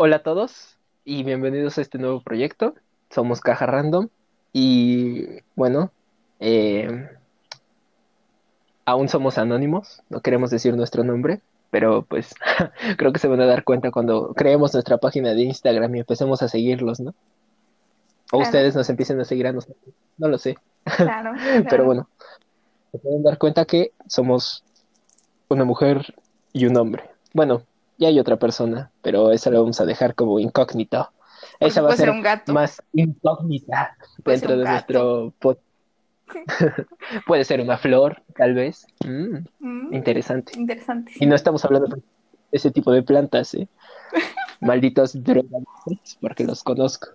Hola a todos y bienvenidos a este nuevo proyecto. Somos Caja Random y bueno, eh, aún somos anónimos, no queremos decir nuestro nombre, pero pues creo que se van a dar cuenta cuando creemos nuestra página de Instagram y empecemos a seguirlos, ¿no? O Claro. ustedes nos empiecen a seguir a nosotros, no lo sé, Claro, pero bueno, se pueden dar cuenta que somos una mujer y un hombre. Bueno, ya hay otra persona, pero esa la vamos a dejar como incógnito. Esa va a ser ser un gato. más incógnita Puede dentro de gato. nuestro. Puede ser una flor, tal vez. Mm, Mm, interesante. interesante. Y no estamos hablando de ese tipo de plantas, ¿eh? Malditos drogadictos, porque los conozco.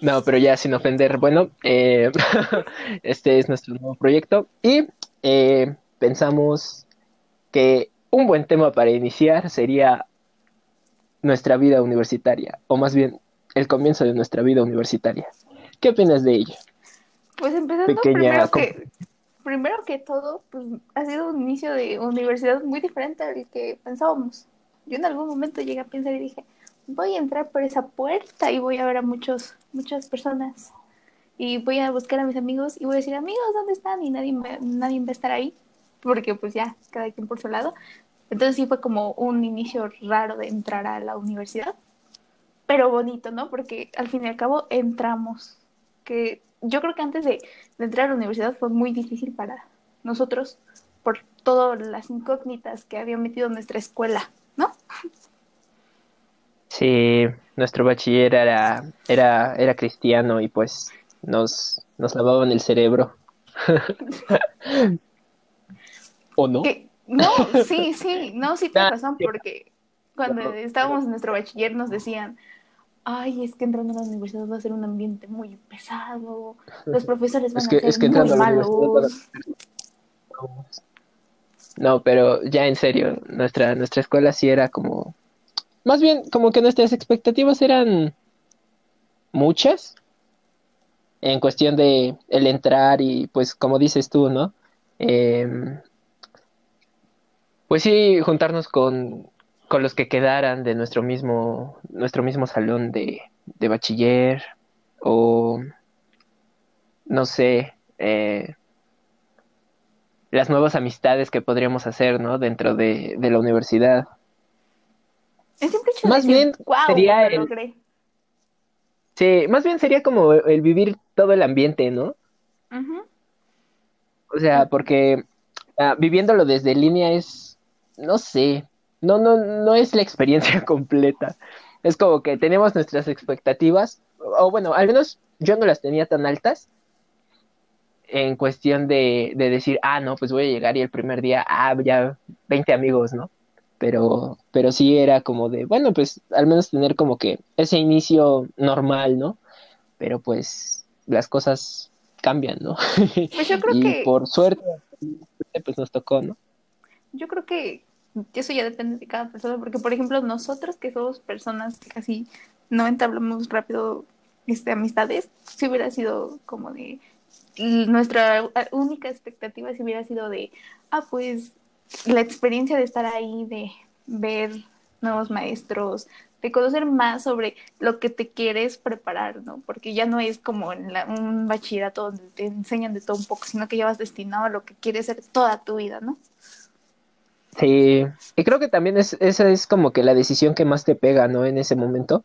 No, pero ya sin ofender, bueno, eh, este es nuestro nuevo proyecto y eh, pensamos que un buen tema para iniciar sería nuestra vida universitaria, o más bien el comienzo de nuestra vida universitaria. ¿Qué opinas de ello? Pues empezando Pequeña primero que, primero que todo, pues ha sido un inicio de universidad muy diferente al que pensábamos. Yo en algún momento llegué a pensar y dije, voy a entrar por esa puerta y voy a ver a muchos, muchas personas. Y voy a buscar a mis amigos y voy a decir, amigos, ¿dónde están? Y nadie, me- nadie va a estar ahí, porque pues ya, cada quien por su lado. Entonces sí fue como un inicio raro de entrar a la universidad, pero bonito, ¿no? Porque al fin y al cabo entramos. Que yo creo que antes de, de entrar a la universidad fue muy difícil para nosotros por todas las incógnitas que había metido nuestra escuela, ¿no? Sí, nuestro bachiller era, era, era cristiano y pues nos, nos lavaban el cerebro. ¿O no? Que, no, sí, sí, no, sí tienes razón, porque cuando estábamos en nuestro bachiller nos decían, ay, es que entrando a la universidad va a ser un ambiente muy pesado, los profesores van Es que- a ser es que muy malos. No, pero ya en serio, nuestra, nuestra escuela sí era como, más bien como que nuestras expectativas eran muchas en cuestión de el entrar y pues como dices tú, ¿no? Em, pues sí, juntarnos con, con los que quedaran de nuestro mismo, nuestro mismo salón de, de bachiller o no sé, eh, las nuevas amistades que podríamos hacer, ¿no? Dentro de, de la universidad. De Más decir, bien "Guau, sería el- logré". Sí, más bien sería como el vivir todo el ambiente, ¿no? Ujú. O sea, porque ah, viviéndolo desde línea es, no sé, no, no, no es la experiencia completa. Es como que tenemos nuestras expectativas, o bueno, al menos yo no las tenía tan altas en cuestión de, de decir, ah, no, pues voy a llegar y el primer día, ah, ya 20 amigos, ¿no? Pero, pero sí era como de, bueno, pues al menos tener como que ese inicio normal, ¿no? Pero pues las cosas cambian, ¿no? Pues yo creo y que por suerte, pues nos tocó, ¿no? Yo creo que eso ya depende de cada persona, porque por ejemplo nosotros que somos personas que casi no entablamos rápido este, amistades, si hubiera sido como de nuestra única expectativa si hubiera sido de, ah, pues la experiencia de estar ahí, de ver nuevos maestros, de conocer más sobre lo que te quieres preparar, ¿no? Porque ya no es como en la- un bachillerato donde te enseñan de todo un poco, sino que ya vas destinado a lo que quieres ser toda tu vida, ¿no? Sí, y creo que también es, esa es como que la decisión que más te pega, ¿no? En ese momento.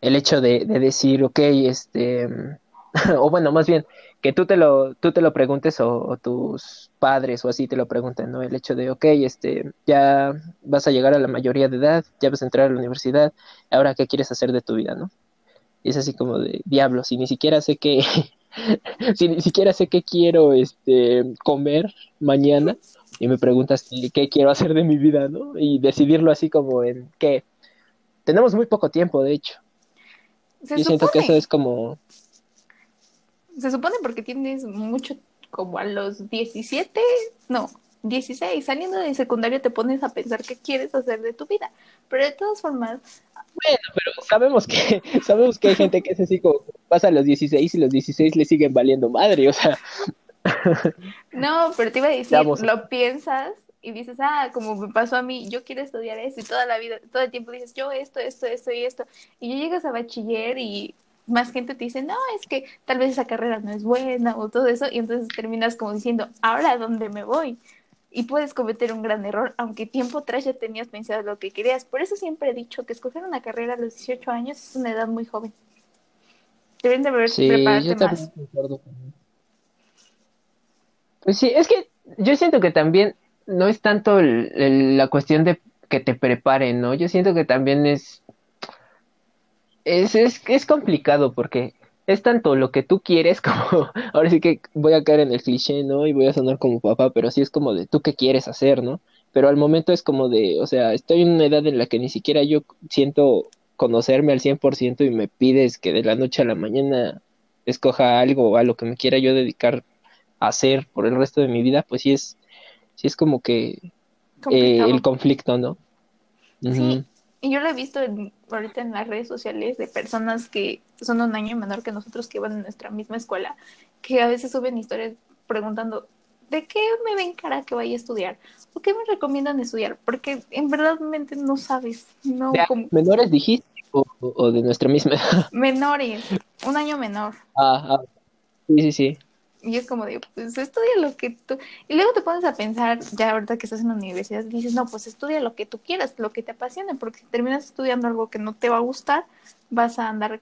El hecho de, de decir, ok, este, o bueno, más bien, que tú te lo, tú te lo preguntes o, o tus padres o así te lo pregunten, ¿no? El hecho de, ok, este, ya vas a llegar a la mayoría de edad, ya vas a entrar a la universidad, ahora qué quieres hacer de tu vida, ¿no? Y es así como de, diablos, y ni siquiera sé qué, si ni siquiera sé qué quiero, este, comer mañana, y me preguntas qué, quiero hacer de mi vida, ¿no? Y decidirlo así como en que tenemos muy poco tiempo, de hecho. Se Yo siento que eso supone, es como, se supone porque tienes mucho, como a los 17, no, 16, saliendo de secundaria te pones a pensar qué quieres hacer de tu vida. Pero de todas formas, bueno, pero sabemos que, sabemos que hay gente que es así como, pasa a los 16 y los 16 le siguen valiendo madre, o sea, no, pero te iba a decir, lo piensas y dices, ah, como me pasó a mí, yo quiero estudiar esto y toda la vida, todo el tiempo dices, yo esto, esto, esto y esto. Y ya llegas a bachiller y más gente te dice, no, es que tal vez esa carrera no es buena o todo eso, y entonces terminas como diciendo, ahora dónde me voy. Y puedes cometer un gran error, aunque tiempo atrás ya tenías pensado lo que querías. Por eso siempre he dicho que escoger una carrera a los 18 años es una edad muy joven. Deben de haber Sí, prepararte yo también más. concuerdo con eso. Sí, es que yo siento que también no es tanto la cuestión de que te preparen, ¿no? Yo siento que también es, es, es, es complicado porque es tanto lo que tú quieres como, ahora sí que voy a caer en el cliché, ¿no? Y voy a sonar como papá, pero sí es como de tú qué quieres hacer, ¿no? Pero al momento es como de, o sea, estoy en una edad en la que ni siquiera yo siento conocerme al 100% y me pides que de la noche a la mañana escoja algo a lo que me quiera yo dedicar hacer por el resto de mi vida, pues sí es, sí es como que eh, el conflicto, ¿no? Sí, y yo lo he visto en- ahorita en las redes sociales de personas que son un año menor que nosotros que van en nuestra misma escuela, que a veces suben historias preguntando, ¿de qué me ven cara que vaya a estudiar? ¿O qué me recomiendan estudiar? Porque en verdad mente no sabes, no ¿De como menores dijiste o, o- de nuestra misma menores, un año menor. Ah, ah, sí, sí, sí. Y es como de, pues estudia lo que tú... Y luego te pones a pensar, ya ahorita que estás en la universidad, dices, no, pues estudia lo que tú quieras, lo que te apasione, porque si terminas estudiando algo que no te va a gustar, vas a andar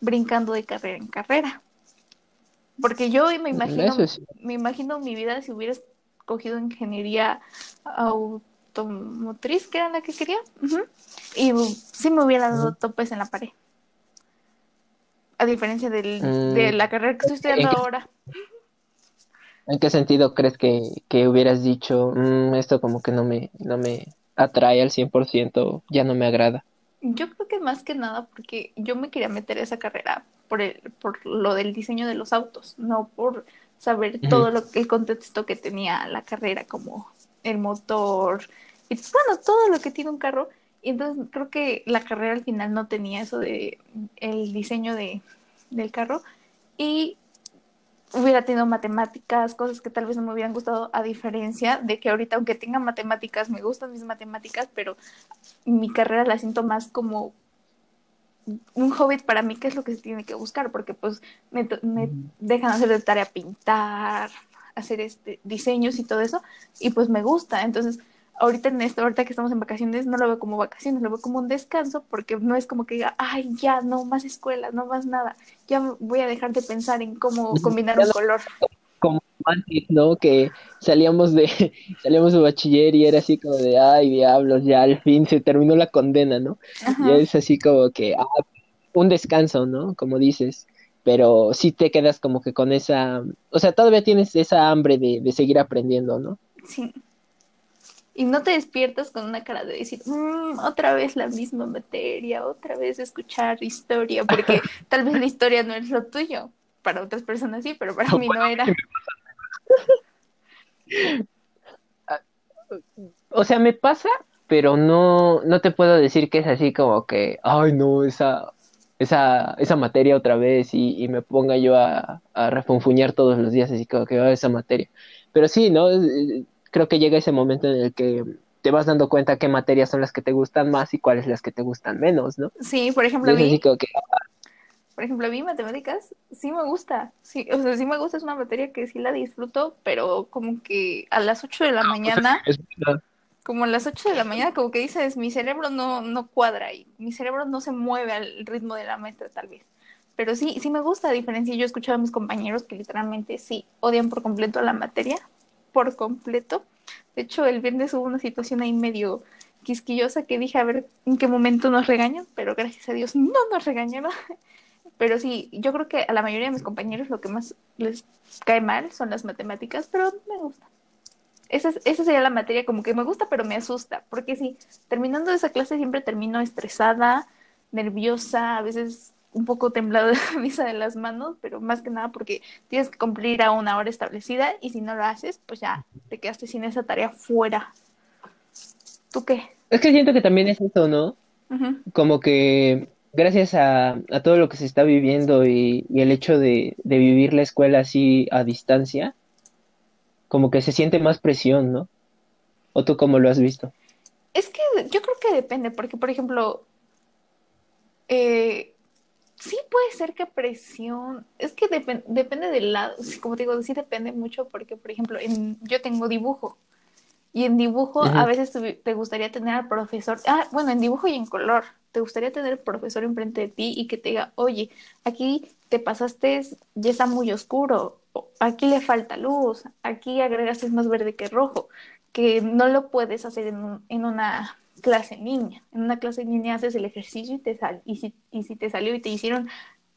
brincando de carrera en carrera. Porque yo me imagino, sí. me imagino mi vida si hubiera escogido ingeniería automotriz, que era la que quería, y sí me hubiera dado topes en la pared. A diferencia del, Mm, de la carrera que estoy estudiando ¿en qué- ahora. ¿En qué sentido crees que, que hubieras dicho, "Mm, esto como que no me, no me atrae al 100%, ya no me agrada? Yo creo que más que nada porque yo me quería meter a esa carrera por el, por lo del diseño de los autos, no por saber Ujú. todo lo que el contexto que tenía la carrera, como el motor, y bueno, todo lo que tiene un carro. Y entonces creo que la carrera al final no tenía eso de el diseño de, del carro. Y hubiera tenido matemáticas, cosas que tal vez no me hubieran gustado, a diferencia de que ahorita, aunque tenga matemáticas, me gustan mis matemáticas, pero mi carrera la siento más como un hobby para mí, que es lo que se tiene que buscar, porque pues me, me dejan hacer de tarea pintar, hacer este diseños y todo eso, y pues me gusta. Entonces, ahorita en esto, ahorita que estamos en vacaciones, no lo veo como vacaciones, lo veo como un descanso, porque no es como que diga, ay, ya, no más escuela, no más nada, ya voy a dejar de pensar en cómo combinar un color. Como antes, ¿no? Que salíamos de, salíamos de bachiller y era así como de, ay, diablos, ya al fin se terminó la condena, ¿no? Ajá. es así como que, ah, un descanso, ¿no? Como dices, pero sí te quedas como que con esa, o sea, todavía tienes esa hambre de, de seguir aprendiendo, ¿no? Sí. Y no te despiertas con una cara de decir, "Mm, otra vez la misma materia, otra vez escuchar historia, porque tal vez la historia no es lo tuyo. Para otras personas sí, pero para mí no era. O sea, me pasa, pero no, no te puedo decir que es así como que, ay, no, esa, esa, esa materia otra vez y, y me ponga yo a, a refunfuñar todos los días, así como que, "Ah, esa materia. Pero sí, ¿no? Creo que llega ese momento en el que te vas dando cuenta qué materias son las que te gustan más y cuáles las que te gustan menos, ¿no? Sí, por ejemplo, a Entonces, como que, por ejemplo, a mí matemáticas sí me gusta. Sí, o sea, sí me gusta, es una materia que sí la disfruto, pero como que a las 8 de la mañana es como a las 8 de la mañana, como que dices, mi cerebro no, no cuadra y mi cerebro no se mueve al ritmo de la maestra tal vez. Pero sí, sí me gusta, a diferencia, yo he escuchado a mis compañeros que literalmente sí odian por completo la materia, por completo. De hecho, el viernes hubo una situación ahí medio quisquillosa que dije a ver en qué momento nos regañan, pero gracias a Dios no nos regañaron. Pero sí, yo creo que a la mayoría de mis compañeros lo que más les cae mal son las matemáticas, pero me gusta. Esa, es- esa sería la materia como que me gusta, pero me asusta, porque sí, terminando esa clase siempre termino estresada, nerviosa, a veces un poco temblada de la misa de las manos, pero más que nada porque tienes que cumplir a una hora establecida y si no lo haces, pues ya te quedaste sin esa tarea fuera. ¿Tú qué? Es que siento que también es eso, ¿no? Como que gracias a, a todo lo que se está viviendo y, y el hecho de, de vivir la escuela así a distancia, como que se siente más presión, ¿no? ¿O tú cómo lo has visto? Es que yo creo que depende, porque por ejemplo, eh, sí puede ser que presión, es que depende del lado, como te digo, sí depende mucho porque, por ejemplo, en, yo tengo dibujo y en dibujo a veces te gustaría tener al profesor, ah, bueno, en dibujo y en color, te gustaría tener el profesor enfrente de ti y que te diga, oye, aquí te pasaste, ya está muy oscuro, aquí le falta luz, aquí agregaste más verde que rojo, que no lo puedes hacer en, en una clase niña. En una clase niña haces el ejercicio y te sal y si, y si te salió y te hicieron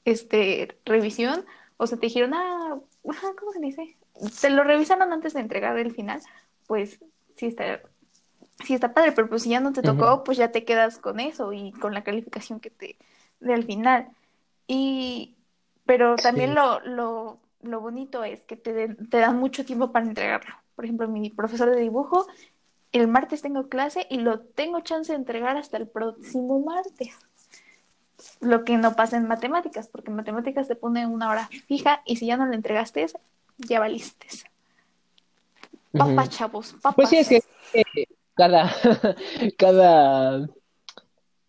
este revisión, o sea, te dijeron, ah, ¿cómo se dice? Te lo revisaron antes de entregar el final, pues sí está, sí está padre, pero pues si ya no te tocó, pues ya te quedas con eso y con la calificación que te dé al final. Y, pero también lo, lo, lo bonito es que te, te dan mucho tiempo para entregarlo. Por ejemplo, mi profesor de dibujo el martes tengo clase y lo tengo chance de entregar hasta el próximo martes. Lo que no pasa en matemáticas, porque en matemáticas te pone una hora fija y si ya no lo entregaste, ya valiste. Papá, chavos, papá. Pues sí, es que cada, cada,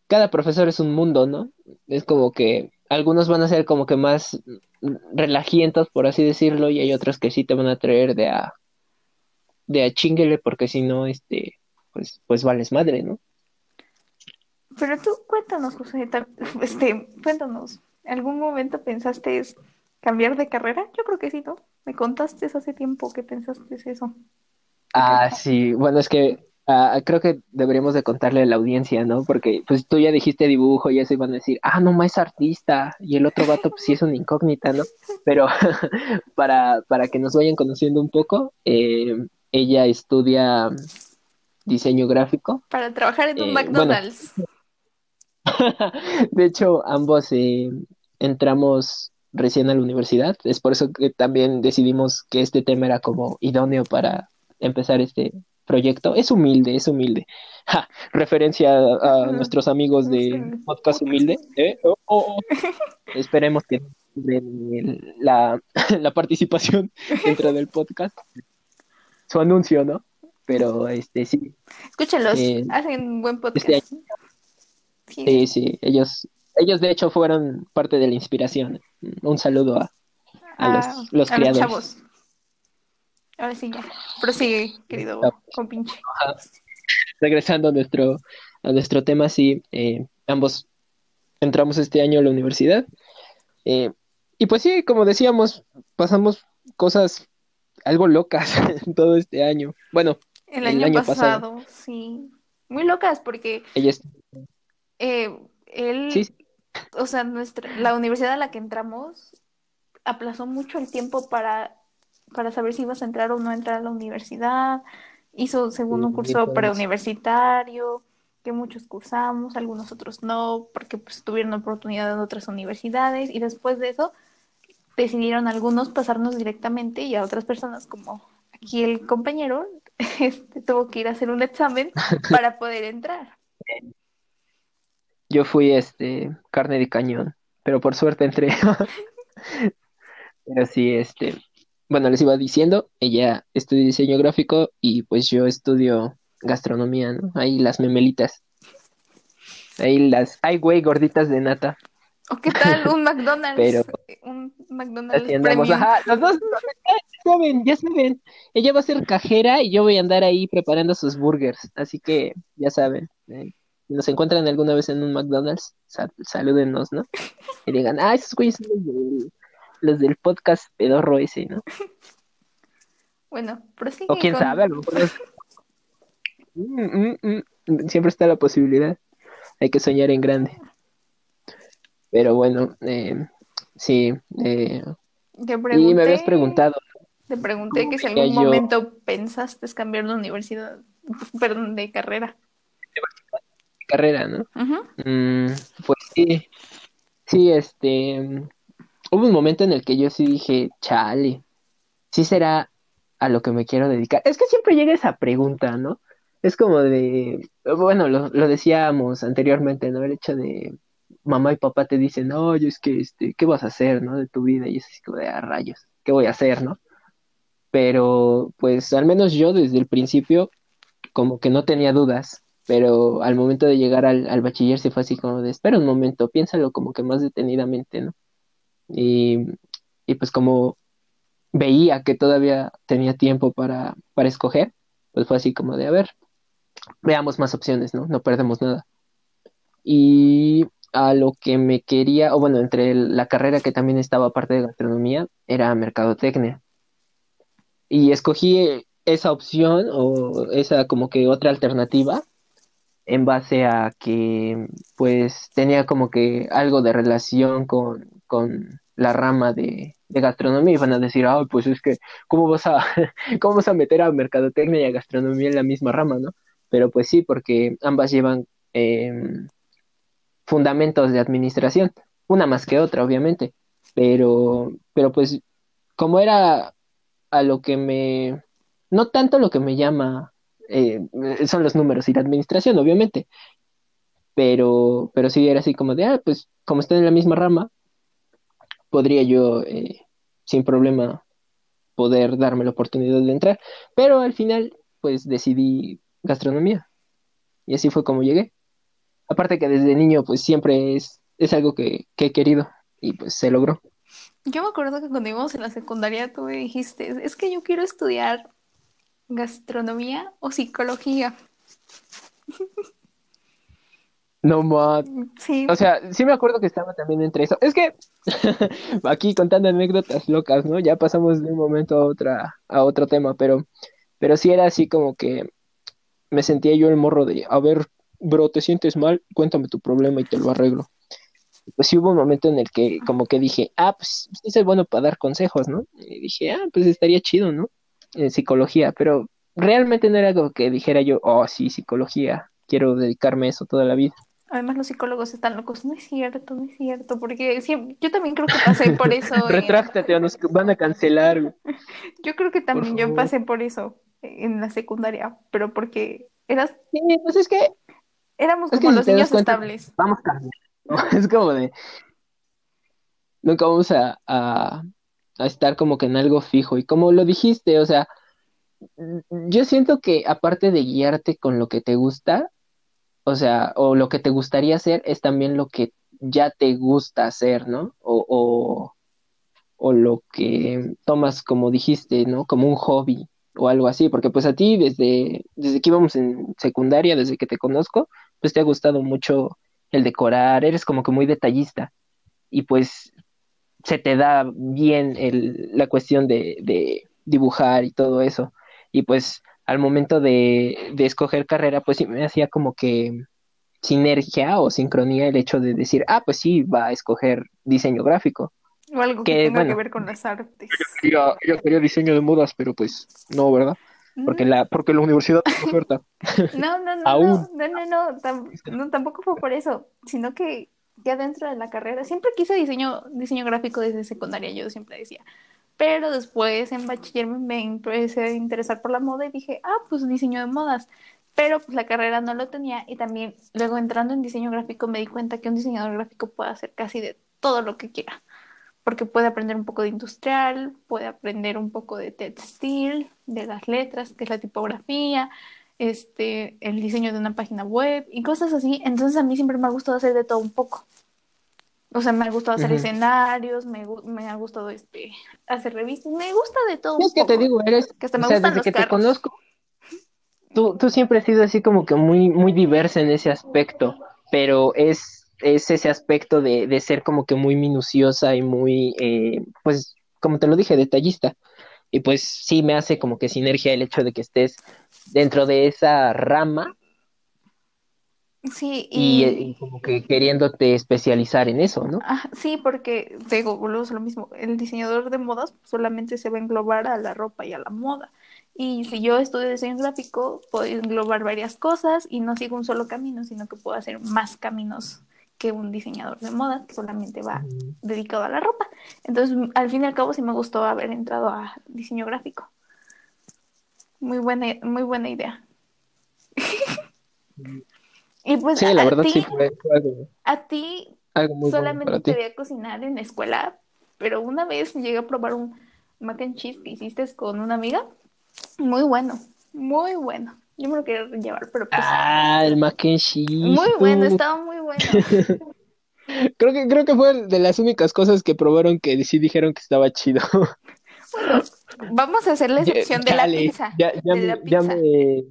cada profesor es un mundo, ¿no? Es como que algunos van a ser como que más relajientos, por así decirlo, y hay otros que sí te van a traer de a de a chinguele porque si no, este, pues, pues vales madre, ¿no? Pero tú cuéntanos, José, este, cuéntanos, ¿algún momento pensaste cambiar de carrera? Yo creo que sí, ¿no? Me contaste hace tiempo que pensaste eso. Ah, sí, bueno, es que ah, creo que deberíamos de contarle a la audiencia, ¿no? Porque pues tú ya dijiste dibujo y eso iban a decir, ah, no, más artista, y el otro vato pues sí es una incógnita, ¿no? Pero para, para que nos vayan conociendo un poco, eh, ella estudia diseño gráfico. Para trabajar en un eh, McDonald's. de hecho, ambos eh, entramos recién a la universidad. Es por eso que también decidimos que este tema era como idóneo para empezar este proyecto. Es humilde, es humilde. referencia a, nuestros amigos de Podcast Humilde. ¿eh? Oh, oh, oh. Esperemos que la, la participación dentro del podcast su anuncio, ¿no? Pero este sí. Escúchenlos, eh, hacen buen podcast. Este sí. sí, ellos, ellos de hecho fueron parte de la inspiración. Un saludo a, a, los, ah, creadores. chavos. Ahora sí, ya. Prosigue, querido compinche. Regresando a nuestro, a nuestro tema, sí, eh, ambos entramos este año a la universidad. Eh, y pues sí, como decíamos, pasamos cosas algo locas todo este año. Bueno, el año, pasado, sí. Muy locas porque Ella eh, él, o sea, nuestra, la universidad a la que entramos aplazó mucho el tiempo para, para saber si ibas a entrar o no entrar a la universidad. Hizo según un curso preuniversitario que muchos cursamos, algunos otros no, porque pues tuvieron oportunidad en otras universidades y después de eso decidieron algunos pasarnos directamente y a otras personas como aquí el compañero este, tuvo que ir a hacer un examen para poder entrar. Yo fui este carne de cañón, pero por suerte entré. pero sí, este, bueno, les iba diciendo, ella estudia diseño gráfico y pues yo estudio gastronomía, ¿no? Ahí las memelitas. Ahí las, hay güey gorditas de nata. ¿O qué tal un McDonald's? Pero, un McDonald's los dos ya saben, ya saben. Ella va a ser cajera y yo voy a andar ahí preparando sus burgers. Así que ya saben. Eh, si nos encuentran alguna vez en un McDonald's, salúdenos, ¿no? Y digan, ah, esos güeyes son los del, podcast pedorro ese, ¿no? Bueno, prosigue. O quién sabe, a lo mejor mm, mm, mm. siempre está la posibilidad. Hay que soñar en grande. Pero bueno, eh, sí. Eh, y me habías preguntado. Te pregunté que si en algún momento pensaste cambiar de universidad, perdón, de carrera. De carrera, ¿no? Mm, pues sí. Sí, este. Hubo un momento en el que yo sí dije, chale, sí será a lo que me quiero dedicar. Es que siempre llega esa pregunta, ¿no? Es como de, bueno, lo, lo decíamos anteriormente, ¿no? El hecho de, mamá y papá te dicen, oye, es que, este, ¿qué vas a hacer, no? De tu vida, y es así como de, ah, rayos, ¿qué voy a hacer, no? Pero, pues, al menos yo desde el principio como que no tenía dudas, pero al momento de llegar al, al bachiller se fue así como de, espera un momento, piénsalo como que más detenidamente, ¿no? Y, y pues como veía que todavía tenía tiempo para, para escoger, pues fue así como de, a ver, veamos más opciones, ¿no? No perdemos nada. Y a lo que me quería, o bueno, entre la carrera que también estaba aparte de gastronomía, era mercadotecnia. Y escogí esa opción o esa como que otra alternativa en base a que pues tenía como que algo de relación con, con la rama de, gastronomía y van a decir, ah, pues es que, ¿cómo vas a, cómo vas a meter a mercadotecnia y a gastronomía en la misma rama, no? Pero pues sí, porque ambas llevan em, fundamentos de administración, una más que otra, obviamente, pero, pero pues como era a lo que me, no tanto lo que me llama, eh, son los números y la administración, obviamente, pero, pero sí era así como de, ah, pues como están en la misma rama, podría yo eh, sin problema poder darme la oportunidad de entrar, pero al final pues decidí gastronomía y así fue como llegué. Aparte que desde niño pues siempre es, es algo que, que he querido y pues se logró. Yo me acuerdo que cuando íbamos en la secundaria tú me dijiste, es que yo quiero estudiar gastronomía o psicología. No más. Sí. O sea, sí me acuerdo que estaba también entre eso. Es que aquí contando anécdotas locas, ¿no? Ya pasamos de un momento a otra, a otro tema, pero, pero sí era así como que me sentía yo el morro de, a ver, bro, ¿te sientes mal? Cuéntame tu problema y te lo arreglo. Pues sí hubo un momento en el que como que dije, ah, pues sí soy bueno para dar consejos, ¿no? Y dije, ah, pues estaría chido, ¿no? En psicología, pero realmente no era algo que dijera yo, oh, sí, psicología, quiero dedicarme a eso toda la vida. Además los psicólogos están locos. No es cierto, no es cierto, porque siempre, yo también creo que pasé por eso. Retráctate o nos van a cancelar. Yo creo que también yo pasé por eso en la secundaria, pero porque eras... Sí, pues es que... Éramos es como que los niños cuenta, estables. Vamos cambiando. Es como de... Nunca vamos a, a, a estar como que en algo fijo. Y como lo dijiste, o sea, yo siento que aparte de guiarte con lo que te gusta, o sea, o lo que te gustaría hacer es también lo que ya te gusta hacer, ¿no? O, o, o lo que tomas, como dijiste, ¿no? Como un hobby o algo así, porque pues a ti desde, desde que íbamos en secundaria, desde que te conozco, pues te ha gustado mucho el decorar, eres como que muy detallista y pues se te da bien el, la cuestión de, de dibujar y todo eso. Y pues al momento de, de escoger carrera, pues sí me hacía como que sinergia o sincronía el hecho de decir, ah, pues sí, va a escoger diseño gráfico. O algo que, Que, tenga que ver con las artes. Yo, yo quería diseño de modas, pero pues no, ¿verdad? Porque la, porque la universidad tiene oferta. No, no, no, Aún. no, no, no, no, tam- no, tampoco fue por eso, sino que ya dentro de la carrera, siempre quise diseño, diseño gráfico desde secundaria, yo siempre decía, pero después en bachiller me, me empecé a interesar por la moda y dije, ah, pues diseño de modas, pero pues la carrera no lo tenía y también luego entrando en diseño gráfico me di cuenta que un diseñador gráfico puede hacer casi de todo lo que quiera, porque puede aprender un poco de industrial, puede aprender un poco de textil, de las letras, que es la tipografía, este, el diseño de una página web y cosas así. Entonces a mí siempre me ha gustado hacer de todo un poco. O sea, me ha gustado hacer escenarios, me, me ha gustado este, hacer revistas, me gusta de todo un Es que te poco. digo, eres, Que hasta me o sea, gustan desde los que te conozco, tú, tú siempre has sido así como que muy, muy diversa en ese aspecto, pero es, es ese aspecto de, de ser como que muy minuciosa y muy, eh, pues, como te lo dije, detallista. Y pues sí me hace como que sinergia el hecho de que estés dentro de esa rama Sí, y, y y como que queriéndote especializar en eso, ¿no? ah, sí, porque te digo, volvemos a lo mismo. El diseñador de modas solamente se va a englobar a la ropa y a la moda. Y si yo estudio diseño gráfico, puedo englobar varias cosas y no sigo un solo camino, sino que puedo hacer más caminos que un diseñador de modas que solamente va dedicado a la ropa. Entonces, al fin y al cabo, sí me gustó haber entrado a diseño gráfico. Muy buena, muy buena idea. Y pues Sí, a, la a verdad ti, sí fue, fue algo, a ti algo muy bueno solamente te veía cocinar en la escuela, pero una vez llegué a probar un mac and cheese que hiciste con una amiga. Muy bueno, muy bueno. Yo me lo quería llevar, pero pues... Ah, el mac and cheese. Muy bueno, estaba muy bueno. creo que creo que fue de las únicas cosas que probaron que sí dijeron que estaba chido. bueno, vamos a hacer la excepción de la pizza. Ya, ya, de la ya pizza. me,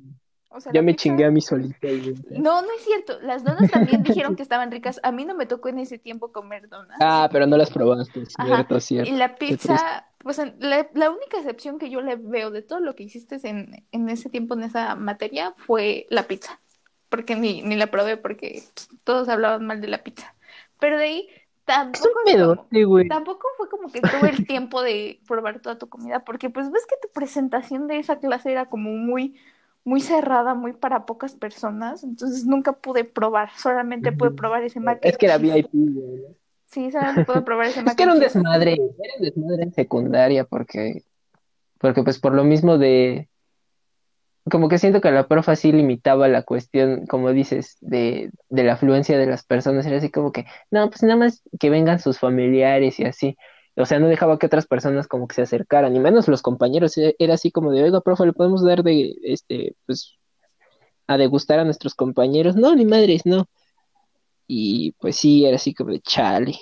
O sea, ya me pizza- chingué a mi solita. güey. No, no es cierto. Las donas también dijeron que estaban ricas. A mí no me tocó en ese tiempo comer donas. Ah, pero no las probaste, Ajá. cierto, cierto. Y la pizza, pues la, la única excepción que yo le veo de todo lo que hiciste en, en ese tiempo, en esa materia, fue la pizza. Porque ni, ni la probé porque todos hablaban mal de la pizza. Pero de ahí tampoco como-. Tampoco fue como que tuve el tiempo de probar toda tu comida, porque pues ves que tu presentación de esa clase era como muy, muy cerrada, muy para pocas personas, entonces nunca pude probar, solamente pude probar ese mac Es que era. VIP, güey. Sí, solamente pude probar ese Es mac que era un desmadre, era un desmadre en secundaria porque, porque pues por lo mismo de, como que siento que la profa sí limitaba la cuestión, como dices, de, de la afluencia de las personas, era así como que, no, pues nada más que vengan sus familiares y así, o sea, no dejaba que otras personas como que se acercaran, y menos los compañeros, e- era así como de, oiga, profe, le podemos dar de, este, pues, a degustar a nuestros compañeros, no, ni madres, no, y pues sí, era así como de, chale.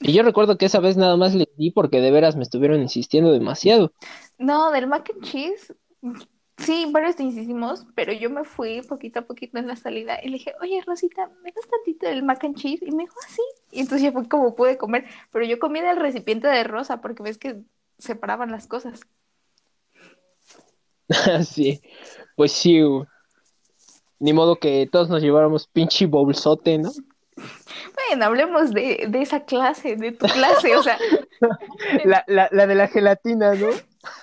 Y yo recuerdo que esa vez nada más le di porque de veras me estuvieron insistiendo demasiado. No, del mac and cheese, sí, varios te insistimos, pero yo me fui poquito a poquito en la salida y le dije, oye, Rosita, ¿me das tantito del mac and cheese? Y me dijo, así. Y entonces ya fue como pude comer, pero yo comí del recipiente de rosa porque ves que separaban las cosas. Sí, pues sí. Ni modo que todos nos lleváramos pinche bolsote, ¿no? Bueno, hablemos de, de esa clase, de tu clase, o sea, La, la, la de la gelatina, ¿no?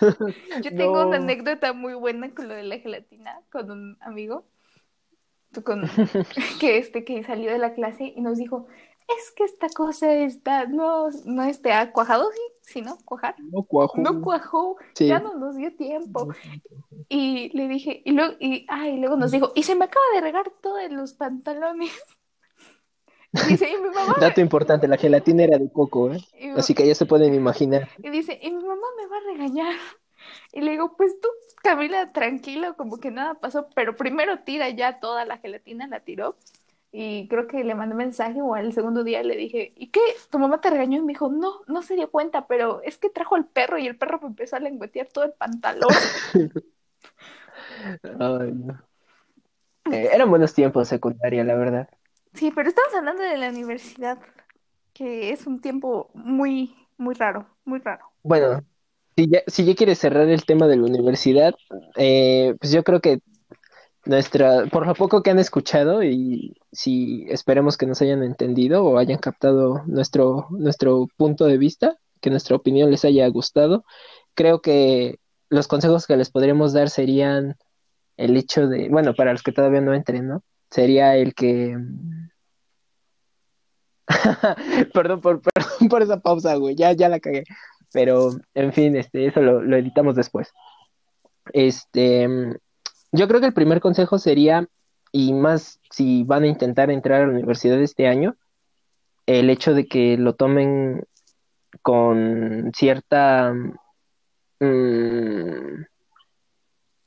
yo tengo No. una anécdota muy buena con lo de la gelatina, con un amigo, con, que este que salió de la clase y nos dijo, es que esta cosa está, no, no este, ha cuajado, sí, sí, ¿no? Cuajar. No cuajo. No cuajó, Sí. ya no nos dio tiempo. Y le dije, y luego, y, ah, y luego nos dijo, y se me acaba de regar todo en los pantalones. Dice, y mi mamá, Dato importante, la gelatina era de coco, ¿eh? y, Así que ya se pueden imaginar. y dice, y mi mamá me va a regañar. Y le digo, pues tú, Camila, tranquilo, como que nada pasó, pero primero tira ya toda la gelatina, la tiró. Y creo que le mandé mensaje o al segundo día le dije, ¿y qué? ¿Tu mamá te regañó? Y me dijo, no, no se dio cuenta, pero es que trajo al perro y el perro me empezó a lengüetear todo el pantalón. Ay, no. Eh, eran buenos tiempos secundaria, la verdad. Sí, pero estamos hablando de la universidad, que es un tiempo muy, muy raro, muy raro. Bueno, si ya, si ya quieres cerrar el tema de la universidad, eh, pues yo creo que nuestra, por lo poco que han escuchado y si esperemos que nos hayan entendido o hayan captado nuestro, nuestro punto de vista, que nuestra opinión les haya gustado, creo que los consejos que les podríamos dar serían el hecho de, bueno, para los que todavía no entren, ¿no? Sería el que... Perdón por, perdón por esa pausa, güey, ya, ya la cagué. Pero, en fin, este, eso lo, lo editamos después. Este, yo creo que el primer consejo sería, y más si van a intentar entrar a la universidad este año, el hecho de que lo tomen con cierta, mm,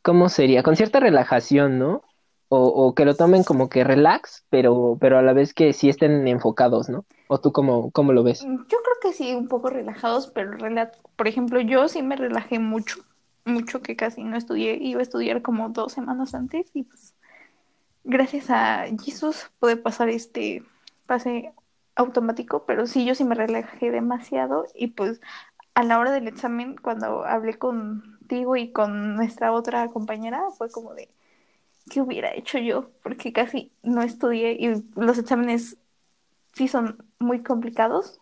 ¿cómo sería? Con cierta relajación, ¿no? O, o que lo tomen como que relax, pero, pero a la vez que sí estén enfocados, ¿no? ¿O tú cómo, cómo lo ves? Yo creo que sí, un poco relajados, pero rela- por ejemplo, yo sí me relajé mucho, mucho que casi no estudié, iba a estudiar como dos semanas antes y pues gracias a Jesús pude pasar este pase automático, pero sí, yo sí me relajé demasiado y pues a la hora del examen, cuando hablé contigo y con nuestra otra compañera, fue como de, ¿qué hubiera hecho yo? Porque casi no estudié y los exámenes sí son muy complicados.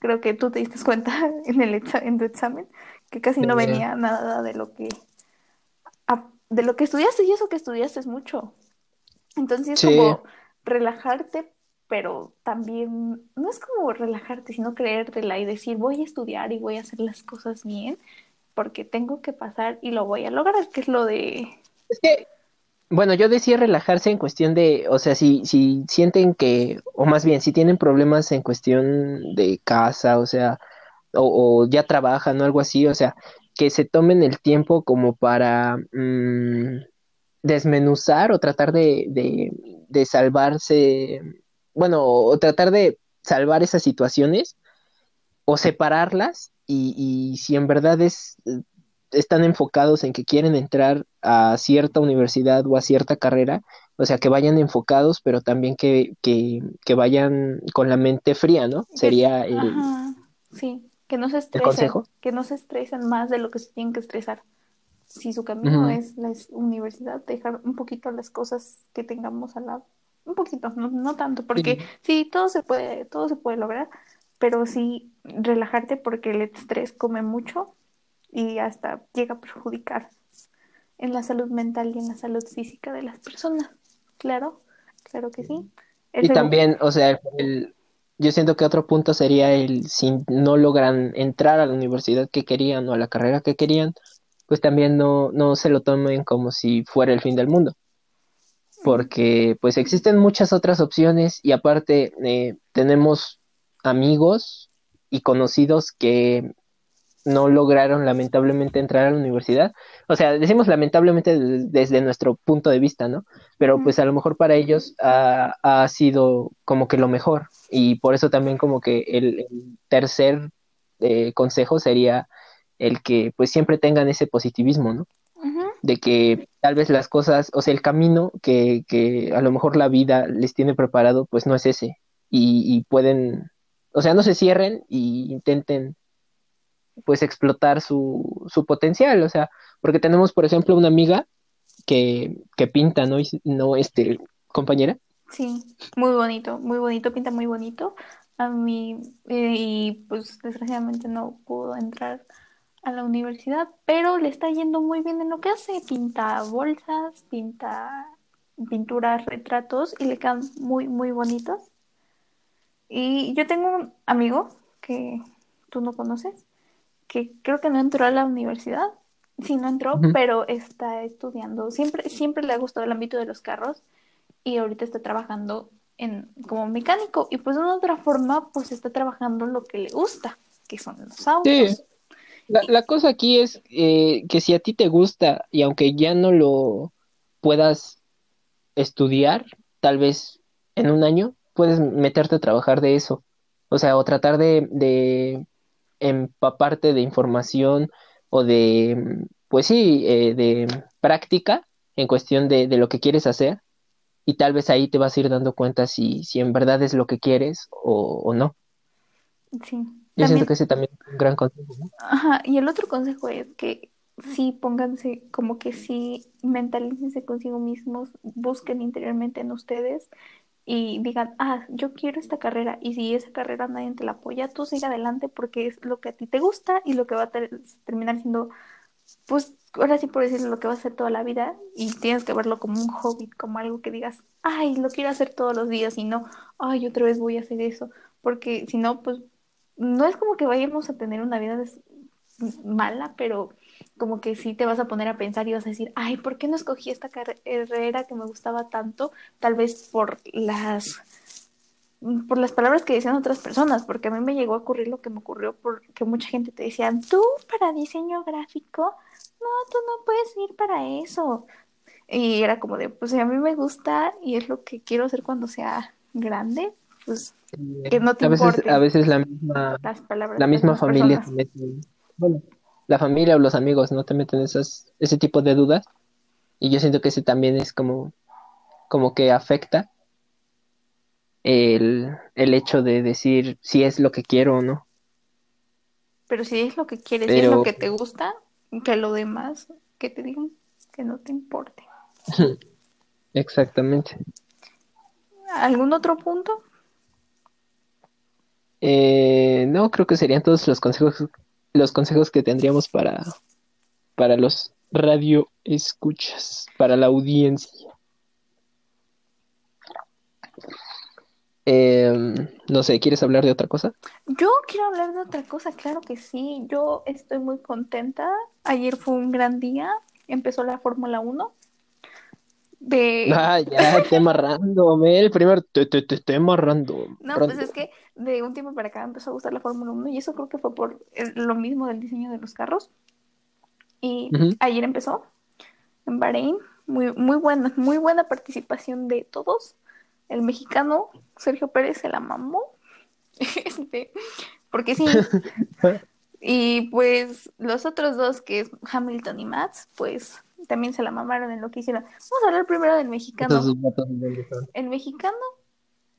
Creo que tú te diste cuenta en, el exa- en tu examen que casi no venía nada de lo que de lo que estudiaste y eso que estudiaste es mucho. Entonces es como relajarte, pero también no es como relajarte, sino creértela y decir voy a estudiar y voy a hacer las cosas bien porque tengo que pasar y lo voy a lograr, que es lo de Es que, bueno, yo decía relajarse en cuestión de, o sea, si, si sienten que, o más bien, si tienen problemas en cuestión de casa, o sea, o, ya trabajan o algo así, o sea, que se tomen el tiempo como para mm, desmenuzar o tratar de, de, de salvarse, bueno, o tratar de salvar esas situaciones o separarlas y, y si en verdad es, están enfocados en que quieren entrar a cierta universidad o a cierta carrera, o sea, que vayan enfocados, pero también que, que, que vayan con la mente fría, ¿no? Sería el... Ajá, sí, que no se estresen, que no se estresen más de lo que se tienen que estresar. Si su camino es la universidad, dejar un poquito las cosas que tengamos al lado. Un poquito, no, no tanto, porque sí, todo se puede, todo se puede lograr, pero sí relajarte porque el estrés come mucho y hasta llega a perjudicar en la salud mental y en la salud física de las personas. Claro, claro que sí. Y también, o sea, el, yo siento que otro punto sería el si no logran entrar a la universidad que querían o a la carrera que querían, pues también no, no se lo tomen como si fuera el fin del mundo. Porque pues existen muchas otras opciones y aparte eh, tenemos amigos y conocidos que no lograron lamentablemente entrar a la universidad. O sea, decimos lamentablemente des- desde nuestro punto de vista, ¿no? Pero pues a lo mejor para ellos ha, ha sido como que lo mejor. Y por eso también como que el, el tercer eh, consejo sería el que pues siempre tengan ese positivismo, ¿no? De que tal vez las cosas, o sea, el camino que, que a lo mejor la vida les tiene preparado, pues no es ese. Y, y pueden, o sea, no se cierren y intenten pues explotar su, su potencial, o sea, porque tenemos, por ejemplo, una amiga que, que pinta, ¿no? No, este, compañera. Sí, muy bonito, muy bonito, pinta muy bonito. A mí, eh, y pues desgraciadamente no pudo entrar a la universidad, pero le está yendo muy bien en lo que hace. Pinta bolsas, pinta pinturas, retratos y le quedan muy, muy bonitos. Y yo tengo un amigo que tú no conoces, que creo que no entró a la universidad. Sí, no entró, pero está estudiando. Siempre, siempre le ha gustado el ámbito de los carros y ahorita está trabajando en, como mecánico. Y pues de una otra forma, pues está trabajando lo que le gusta, que son los autos. Sí. La, la cosa aquí es eh, que si a ti te gusta y aunque ya no lo puedas estudiar, tal vez en un año puedes meterte a trabajar de eso. O sea, o tratar de, de empaparte de información o de, pues sí, eh, de práctica en cuestión de, de lo que quieres hacer y tal vez ahí te vas a ir dando cuenta si, si en verdad es lo que quieres o, o no. Sí. Yo También- siento que ese también es un gran consejo, ¿no? Ajá, y el otro consejo es que sí pónganse, como que sí mentalícense consigo mismos, busquen interiormente en ustedes y digan, ah, yo quiero esta carrera y si esa carrera nadie te la apoya, tú sigue adelante porque es lo que a ti te gusta y lo que va a ter- terminar siendo, pues, ahora sí por decirlo, lo que va a hacer toda la vida y tienes que verlo como un hobby, como algo que digas, ay, lo quiero hacer todos los días y no, ay, otra vez voy a hacer eso, porque si no, pues, no es como que vayamos a tener una vida mala, pero como que sí te vas a poner a pensar y vas a decir, ay, ¿por qué no escogí esta carrera que me gustaba tanto? Tal vez por las por las palabras que decían otras personas, porque a mí me llegó a ocurrir lo que me ocurrió porque mucha gente te decía, tú para diseño gráfico, no, tú no puedes ir para eso. Y era como de, pues a mí me gusta y es lo que quiero hacer cuando sea grande, pues que no te a veces, importe a veces la misma, las palabras la misma familia te personas. mete, bueno, la familia o los amigos, ¿no? Te meten esas, ese tipo de dudas. Y yo siento que ese también es como, como que afecta el, el hecho de decir si es lo que quiero o no. Pero si es lo que quieres, si es lo que te gusta, que lo demás, que te digan que no te importe. Exactamente. ¿Algún otro punto? Eh, no, creo que serían todos los consejos, los consejos que tendríamos para, para los radio escuchas, para la audiencia. Em, no sé, ¿quieres hablar de otra cosa? Yo quiero hablar de otra cosa, claro que sí. Yo estoy muy contenta. Ayer fue un gran día. Empezó la Fórmula 1. De... Ah, ya, tema random, el primer te- te- te- tema random. No, pues es que de un tiempo para acá empezó a gustar la Fórmula 1 y eso creo que fue por lo mismo del diseño de los carros. Y ayer empezó en Bahrein. Muy, muy buena, muy buena participación de todos. El mexicano Sergio Pérez se la mamó. Este, porque sí. Y pues los otros dos, que es Hamilton y Max, pues también se la mamaron en lo que hicieron. Vamos a hablar primero del mexicano. El mexicano,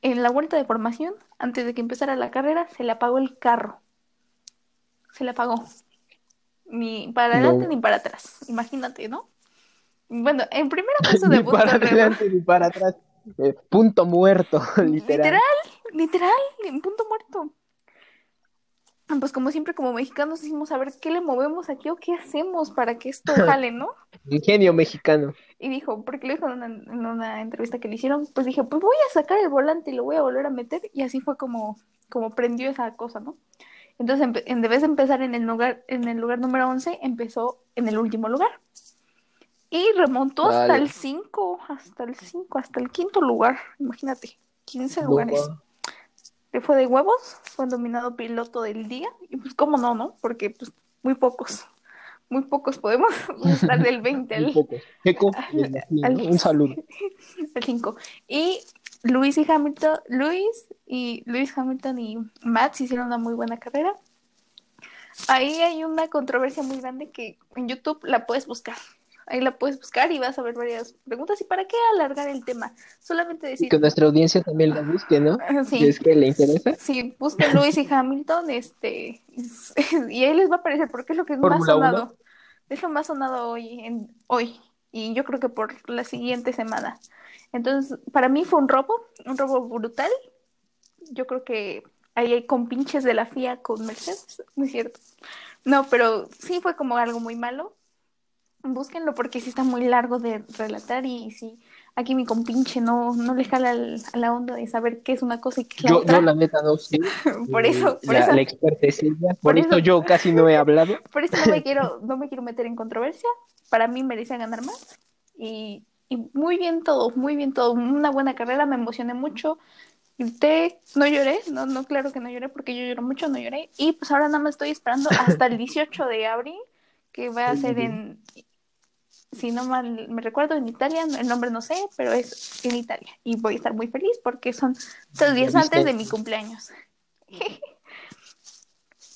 en la vuelta de formación, antes de que empezara la carrera, se le apagó el carro. Se le apagó. Ni para No. adelante ni para atrás. Imagínate, ¿no? Bueno, en primera fue su Ni debut para Red Bull. adelante ni para atrás. Eh, punto muerto, literal. Literal, literal, punto muerto. Pues como siempre, como mexicanos, decimos a ver qué le movemos aquí o qué hacemos para que esto jale, ¿no? Ingenio mexicano. Y dijo, porque le dijo en una, en una entrevista que le hicieron, pues dije, pues voy a sacar el volante y lo voy a volver a meter. Y así fue como, como prendió esa cosa, ¿no? Entonces, en vez de empezar en el lugar, en el lugar número 11, empezó en el último lugar. Y remontó hasta el 5, hasta el 5, hasta el quinto lugar. Imagínate, 15 lugares. Le fue de huevos, fue dominado piloto del día. Y pues, ¿cómo no, no? Porque pues muy pocos, muy pocos podemos estar del 20 muy al. Checo, al- al- un saludo. al 5. Y Luis y Hamilton, Luis y Luis Hamilton y Max hicieron una muy buena carrera. Ahí hay una controversia muy grande que en YouTube la puedes buscar. Ahí la puedes buscar y vas a ver varias preguntas. ¿Y para qué alargar el tema? Solamente Y decir, que nuestra audiencia también la busque, ¿no? Si sí, es que le interesa. sí, busquen Luis y Hamilton, este, y ahí les va a aparecer porque es lo que es más sonado. Es lo más sonado hoy, en, hoy, y yo creo que por la siguiente semana. Entonces, para mí fue un robo, un robo brutal. Yo creo que ahí hay compinches de la FIA con Mercedes, no es cierto. No, pero sí fue como algo muy malo. Búsquenlo porque sí está muy largo de relatar y sí, aquí mi compinche no, no le jala al- a la onda de saber qué es una cosa y qué es la Yo, otra. yo la neta no sé. Por eso, por la, eso, la experta es ella. Por, por eso, yo casi no he hablado. por eso no me quiero, no me quiero meter en controversia. Para mí merecía ganar más. Y, y muy bien todo, muy bien todo. Una buena carrera, me emocioné mucho. Grité, no lloré, no, no, claro que no lloré porque yo lloro mucho, no lloré. Y pues ahora nada más estoy esperando hasta el 18 de abril, que va a ser en, si no mal me recuerdo, en Italia, el nombre no sé, pero es en Italia. Y voy a estar muy feliz porque son dos días antes de mi cumpleaños.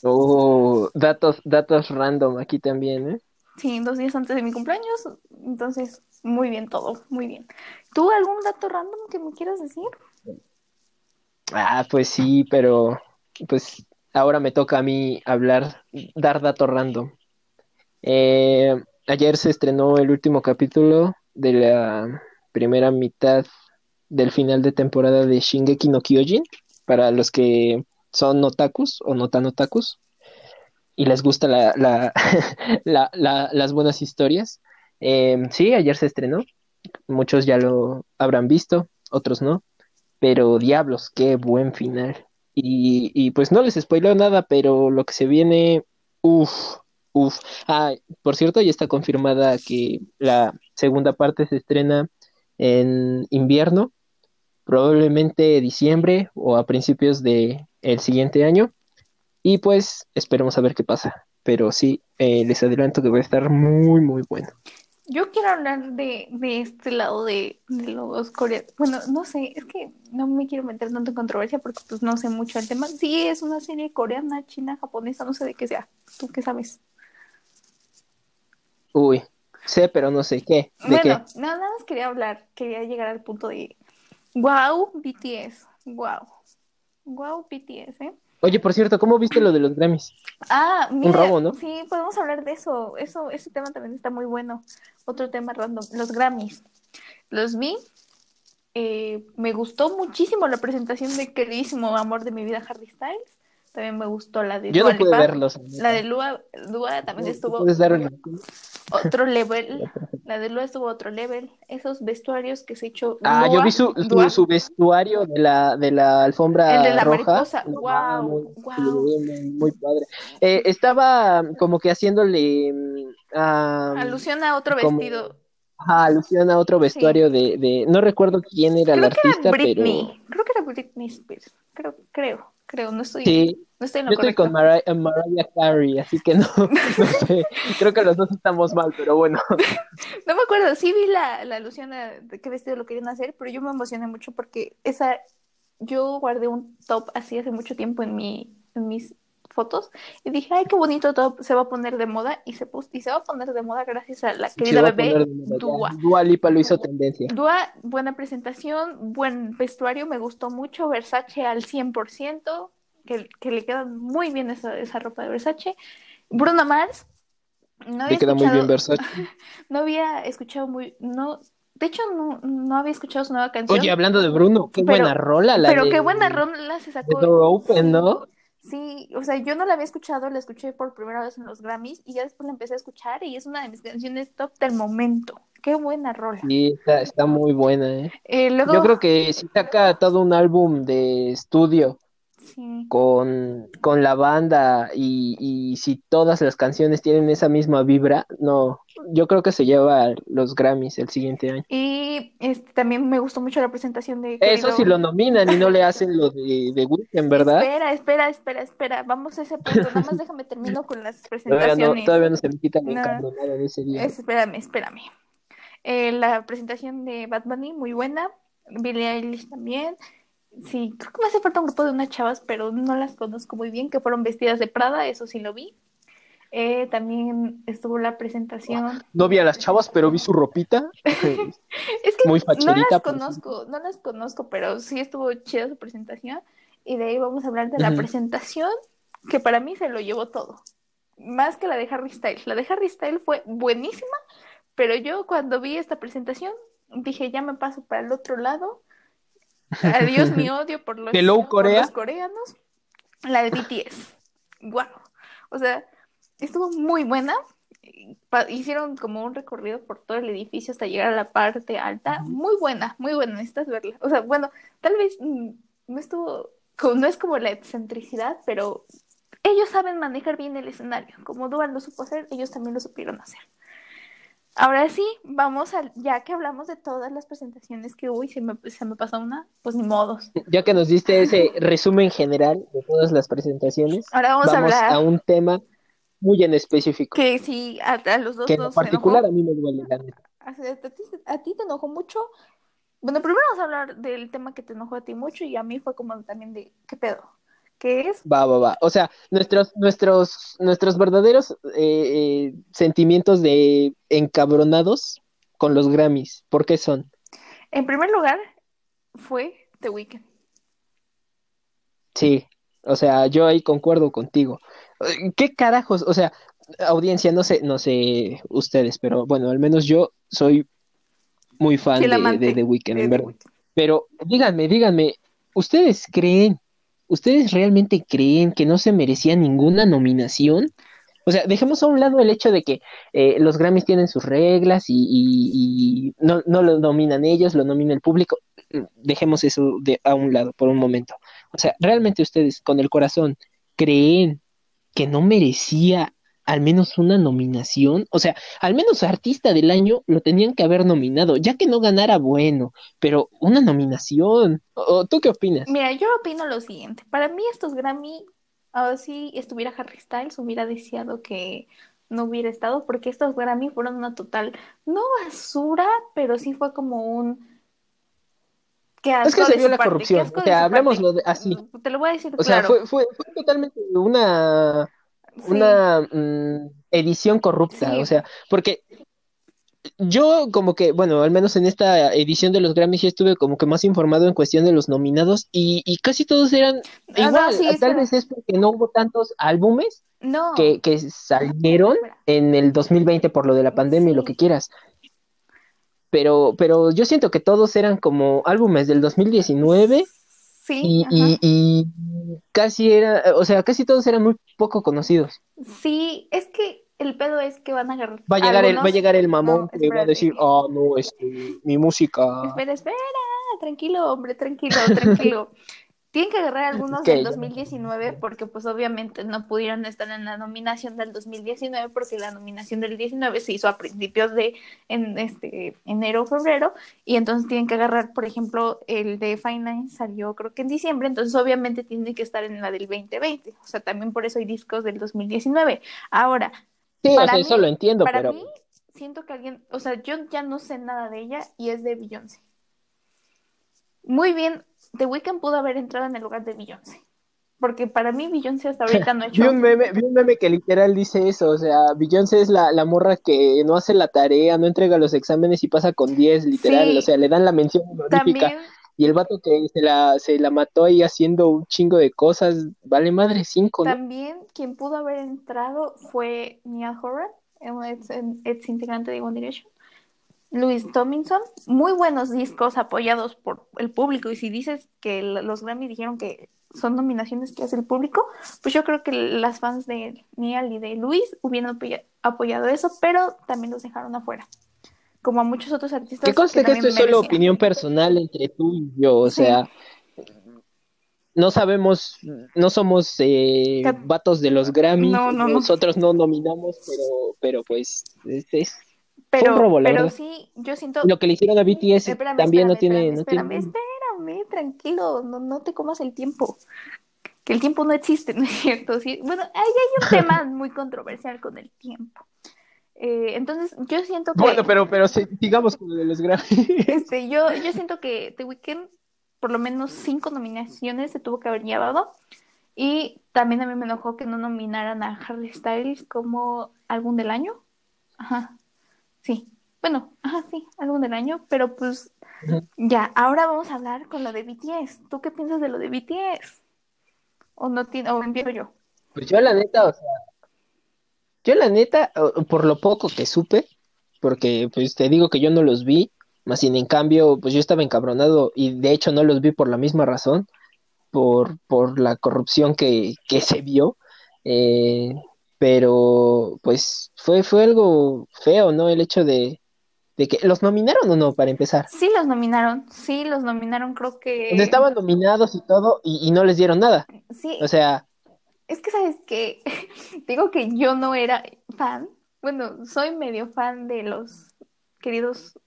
Oh, datos, datos random aquí también, ¿eh? Sí, dos días antes de mi cumpleaños, entonces muy bien todo, muy bien. ¿Tú algún dato random que me quieras decir? Ah, pues sí, pero pues ahora me toca a mí hablar, dar datos random. Eh, ayer se estrenó el último capítulo de la primera mitad del final de temporada de Shingeki no Kyojin, para los que son otakus o no tan otakus y les gusta la, la, la- la- las buenas historias. Eh, sí, ayer se estrenó, muchos ya lo habrán visto, otros no. Pero diablos, qué buen final. Y, y pues no les spoileo nada, pero lo que se viene, uff, uff. Ah, por cierto, ya está confirmada que la segunda parte se estrena en invierno, probablemente diciembre o a principios de el siguiente año. Y pues esperemos a ver qué pasa. Pero sí, eh, les adelanto que va a estar muy, muy bueno. Yo quiero hablar de, de este lado de, de los coreanos. Bueno, no sé, es que no me quiero meter tanto en controversia porque pues no sé mucho el tema. Sí, es una serie coreana, china, japonesa, no sé de qué sea. ¿Tú qué sabes? Uy, sé, pero no sé qué. ¿De qué? Bueno, nada más quería hablar, quería llegar al punto de wow, BTS, wow. Wow, BTS, ¿eh? Oye, por cierto, ¿cómo viste lo de los Grammys? Ah, mira, robo, ¿no? sí, podemos hablar de eso. Eso, ese tema también está muy bueno. Otro tema random, los Grammys. Los vi. eh, me gustó muchísimo la presentación de queridísimo amor de mi vida, Harry Styles. También me gustó la de Yo Dua no pude Lipa. verlos. La de Lua, Dua también ¿Tú estuvo ¿Puedes dar una- otro level. La de Lua estuvo otro level. Esos vestuarios que se echó Ah, yo vi su, su, vestuario de la, de la alfombra El de la roja. mariposa. No, Guau, muy, padre. Eh, estaba como que haciéndole mm, Alusión a otro como- vestido. alusión a otro vestuario de, de, no recuerdo quién era el Creo que artista, era Britney. pero Creo que era Britney Spears. Creo, creo, creo, no estoy, Sí, no estoy en lo yo estoy con Mari- Mariah Carey, así que no, no sé. Creo que los dos estamos mal, pero bueno. No me acuerdo, sí vi la, la alusión a de qué vestido lo querían hacer, pero yo me emocioné mucho porque esa, yo guardé un top así hace mucho tiempo en mi, en mis fotos y dije, ay, qué bonito top, se va a poner de moda y se puso, y se va a poner de moda gracias a la querida bebé. Dua. Dua Lipa lo hizo tendencia. Dua, buena presentación, buen vestuario, me gustó mucho, Versace al 100%, que, que le queda muy bien esa, esa ropa de Versace. Bruno Mars, no Le había queda muy bien escuchado, Versace. no había escuchado muy, no, de hecho no, no había escuchado su nueva canción. Oye, hablando de Bruno, qué Pero- buena rola la Pero de, qué buena rola se sacó. Open, ¿no? Sí, o sea, yo no la había escuchado, la escuché por primera vez en los Grammys y ya después la empecé a escuchar y es una de mis canciones top del momento. Qué buena rola. Sí, está, está muy buena, ¿eh? Eh, luego, Yo creo que si saca todo un álbum de estudio sí. con, con la banda y, y si todas las canciones tienen esa misma vibra, no, yo creo que se lleva los Grammys el siguiente año. Y este, también me gustó mucho la presentación de Eso si lo nominan y no le hacen lo de, de ¿verdad? Espera, espera, espera, espera. Vamos a ese punto. Nada más déjame termino con las Todavía presentaciones. no, todavía no se me quita lo No. de ese día. Es- espérame, espérame. Eh, la presentación de Bad Bunny, muy buena. Billie Eilish también. Sí, creo que me hace falta un grupo de unas chavas, pero no las conozco muy bien, que fueron vestidas de Prada, eso sí lo vi. Eh, también estuvo la presentación. No vi a las chavas, pero vi su ropita. Es que Muy no las conozco, no las conozco, pero sí estuvo chida su presentación. Y de ahí vamos a hablar de la Ujú. presentación, que para mí se lo llevó todo. Más que la de Harry Styles. La de Harry Styles fue buenísima, pero yo cuando vi esta presentación dije, ya me paso para el otro lado. Adiós mi odio por los, por Corea. los coreanos. La de BTS. Wow. O sea, estuvo muy buena. Hicieron como un recorrido por todo el edificio hasta llegar a la parte alta. Muy buena, muy buena. Necesitas verla. O sea, bueno, tal vez no estuvo, no es como la excentricidad, pero ellos saben manejar bien el escenario. Como Dual lo supo hacer, ellos también lo supieron hacer. Ahora sí, vamos a, ya que hablamos de todas las presentaciones que hubo y se me, se me pasó una, pues ni modos. Ya que nos diste ese resumen general de todas las presentaciones, Ahora vamos, a hablar a un tema muy en específico, que sí, a, a los dos que en particular a mí me duele, la neta. A, a ti, a ti te enojó mucho. Bueno, primero vamos a hablar del tema que te enojó a ti mucho y a mí fue como también de, ¿qué pedo? ¿Qué es? Va, va, va. O sea, nuestros, nuestros, nuestros verdaderos eh, eh, sentimientos de encabronados con los Grammys, ¿por qué son? En primer lugar, fue The Weeknd. Sí, o sea, yo ahí concuerdo contigo. Eh, ¿Qué carajos? O sea, audiencia, no sé, no sé ustedes, pero bueno, al menos yo soy muy fan de, de The Weeknd, en verdad. Pero díganme, díganme, ¿ustedes creen, ustedes realmente creen que no se merecía ninguna nominación? O sea, dejemos a un lado el hecho de que eh, los Grammys tienen sus reglas y, y- y no, no lo nominan ellos, lo nomina el público. Dejemos eso de, a un lado por un momento. O sea, ¿realmente ustedes con el corazón creen que no merecía al menos una nominación? O sea, al menos artista del año lo tenían que haber nominado, ya que no ganara bueno, pero una nominación. ¿O, tú qué opinas? Mira, yo opino lo siguiente. Para mí estos Grammy, ahora si estuviera Harry Styles, hubiera deseado que no hubiera estado, porque estos Grammy fueron una total, no basura, pero sí fue como un... Qué Es que se vio la parte, corrupción, o sea, hablemoslo de- así. Te lo voy a decir O sea, fue, fue, fue totalmente una, Sí. una mm, edición corrupta, Sí. o sea, porque yo como que, bueno, al menos en esta edición de los Grammys sí estuve como que más informado en cuestión de los nominados y, y casi todos eran Ah, no, igual, sí, tal espera. vez es porque no hubo tantos álbumes No. que, que salieron Espera. en el 2020 por lo de la pandemia y lo que quieras. Pero, pero yo siento que todos eran como álbumes del 2019 Sí, y, y, y casi era, o sea, casi todos eran muy poco conocidos. Sí, es que el pedo es que van a agarrar Va a llegar el, va a llegar el mamón No, que va a decir, ah, no, este, mi música. Espera, espera, tranquilo, hombre, tranquilo, tranquilo. Tienen que agarrar algunos del 2019 porque pues obviamente no pudieron estar en la nominación del 2019 porque la nominación del 19 se hizo a principios de en este enero o febrero y entonces tienen que agarrar, por ejemplo, el de Fine salió creo que en diciembre, entonces obviamente tiene que estar en la del 2020, o sea, también por eso hay discos del 2019. Ahora, sí, para eso lo entiendo, para pero mí siento que alguien, o sea, yo ya no sé nada de ella y es de Beyoncé. Muy bien The Weeknd pudo haber entrado en el lugar de Beyoncé. Porque para mí Beyoncé hasta ahorita no ha hecho... vi, un meme, vi un meme que literal dice eso, o sea, Beyoncé es la, la, morra que no hace la tarea, no entrega los exámenes y pasa con 10, literal, o sea, le dan la mención honorífica. Y el vato que se la, se la mató ahí haciendo un chingo de cosas, vale madre 5, ¿no? También quien pudo haber entrado fue Niall Horan, ex, ex integrante de One Direction. Luis Tomlinson, muy buenos discos apoyados por el público. Y si dices que los Grammy dijeron que son nominaciones que hace el público, pues yo creo que las fans de Neal y de Luis hubieran apoyado eso, pero también los dejaron afuera. Como a muchos otros artistas. ¿Qué conste que, esto es solo opinión personal entre tú y yo? O sea, no sabemos, no somos eh, vatos de los Grammy. Nosotros no nominamos, pero, pero pues es pero, pero sí, yo siento. Lo que le hicieron a BTS también no tiene. Espérame, no espérame, tranquilo, no, no te comas el tiempo. Que el tiempo no existe, ¿no es cierto? Sí, bueno, ahí hay un tema muy controversial con el tiempo. Eh, entonces, yo siento que. Bueno, pero, pero digamos con de los Grammy. Este, yo, yo siento que The Weeknd, por lo menos cinco nominaciones se tuvo que haber llevado. Y también a mí me enojó que no nominaran a Harry Styles como álbum del año. Ajá. Sí, bueno, ajá, sí, álbum del año, pero pues ya, ahora vamos a hablar con lo de BTS. ¿Tú qué piensas de lo de BTS? ¿O no tiene, o empiezo yo? Pues yo la neta, o sea, yo la neta, por lo poco que supe, porque pues te digo que yo no los vi, más sin en cambio, pues yo estaba encabronado y de hecho no los vi por la misma razón, por, por la corrupción que, que se vio. Eh, pero pues fue, fue algo feo, ¿no? El hecho de, que los nominaron o no, para empezar. Sí, los nominaron, sí, los nominaron, creo que... Pues estaban nominados y todo y, no les dieron nada. Sí. O sea... Es que, ¿sabes que Digo que yo no era fan, bueno, soy medio fan de los queridos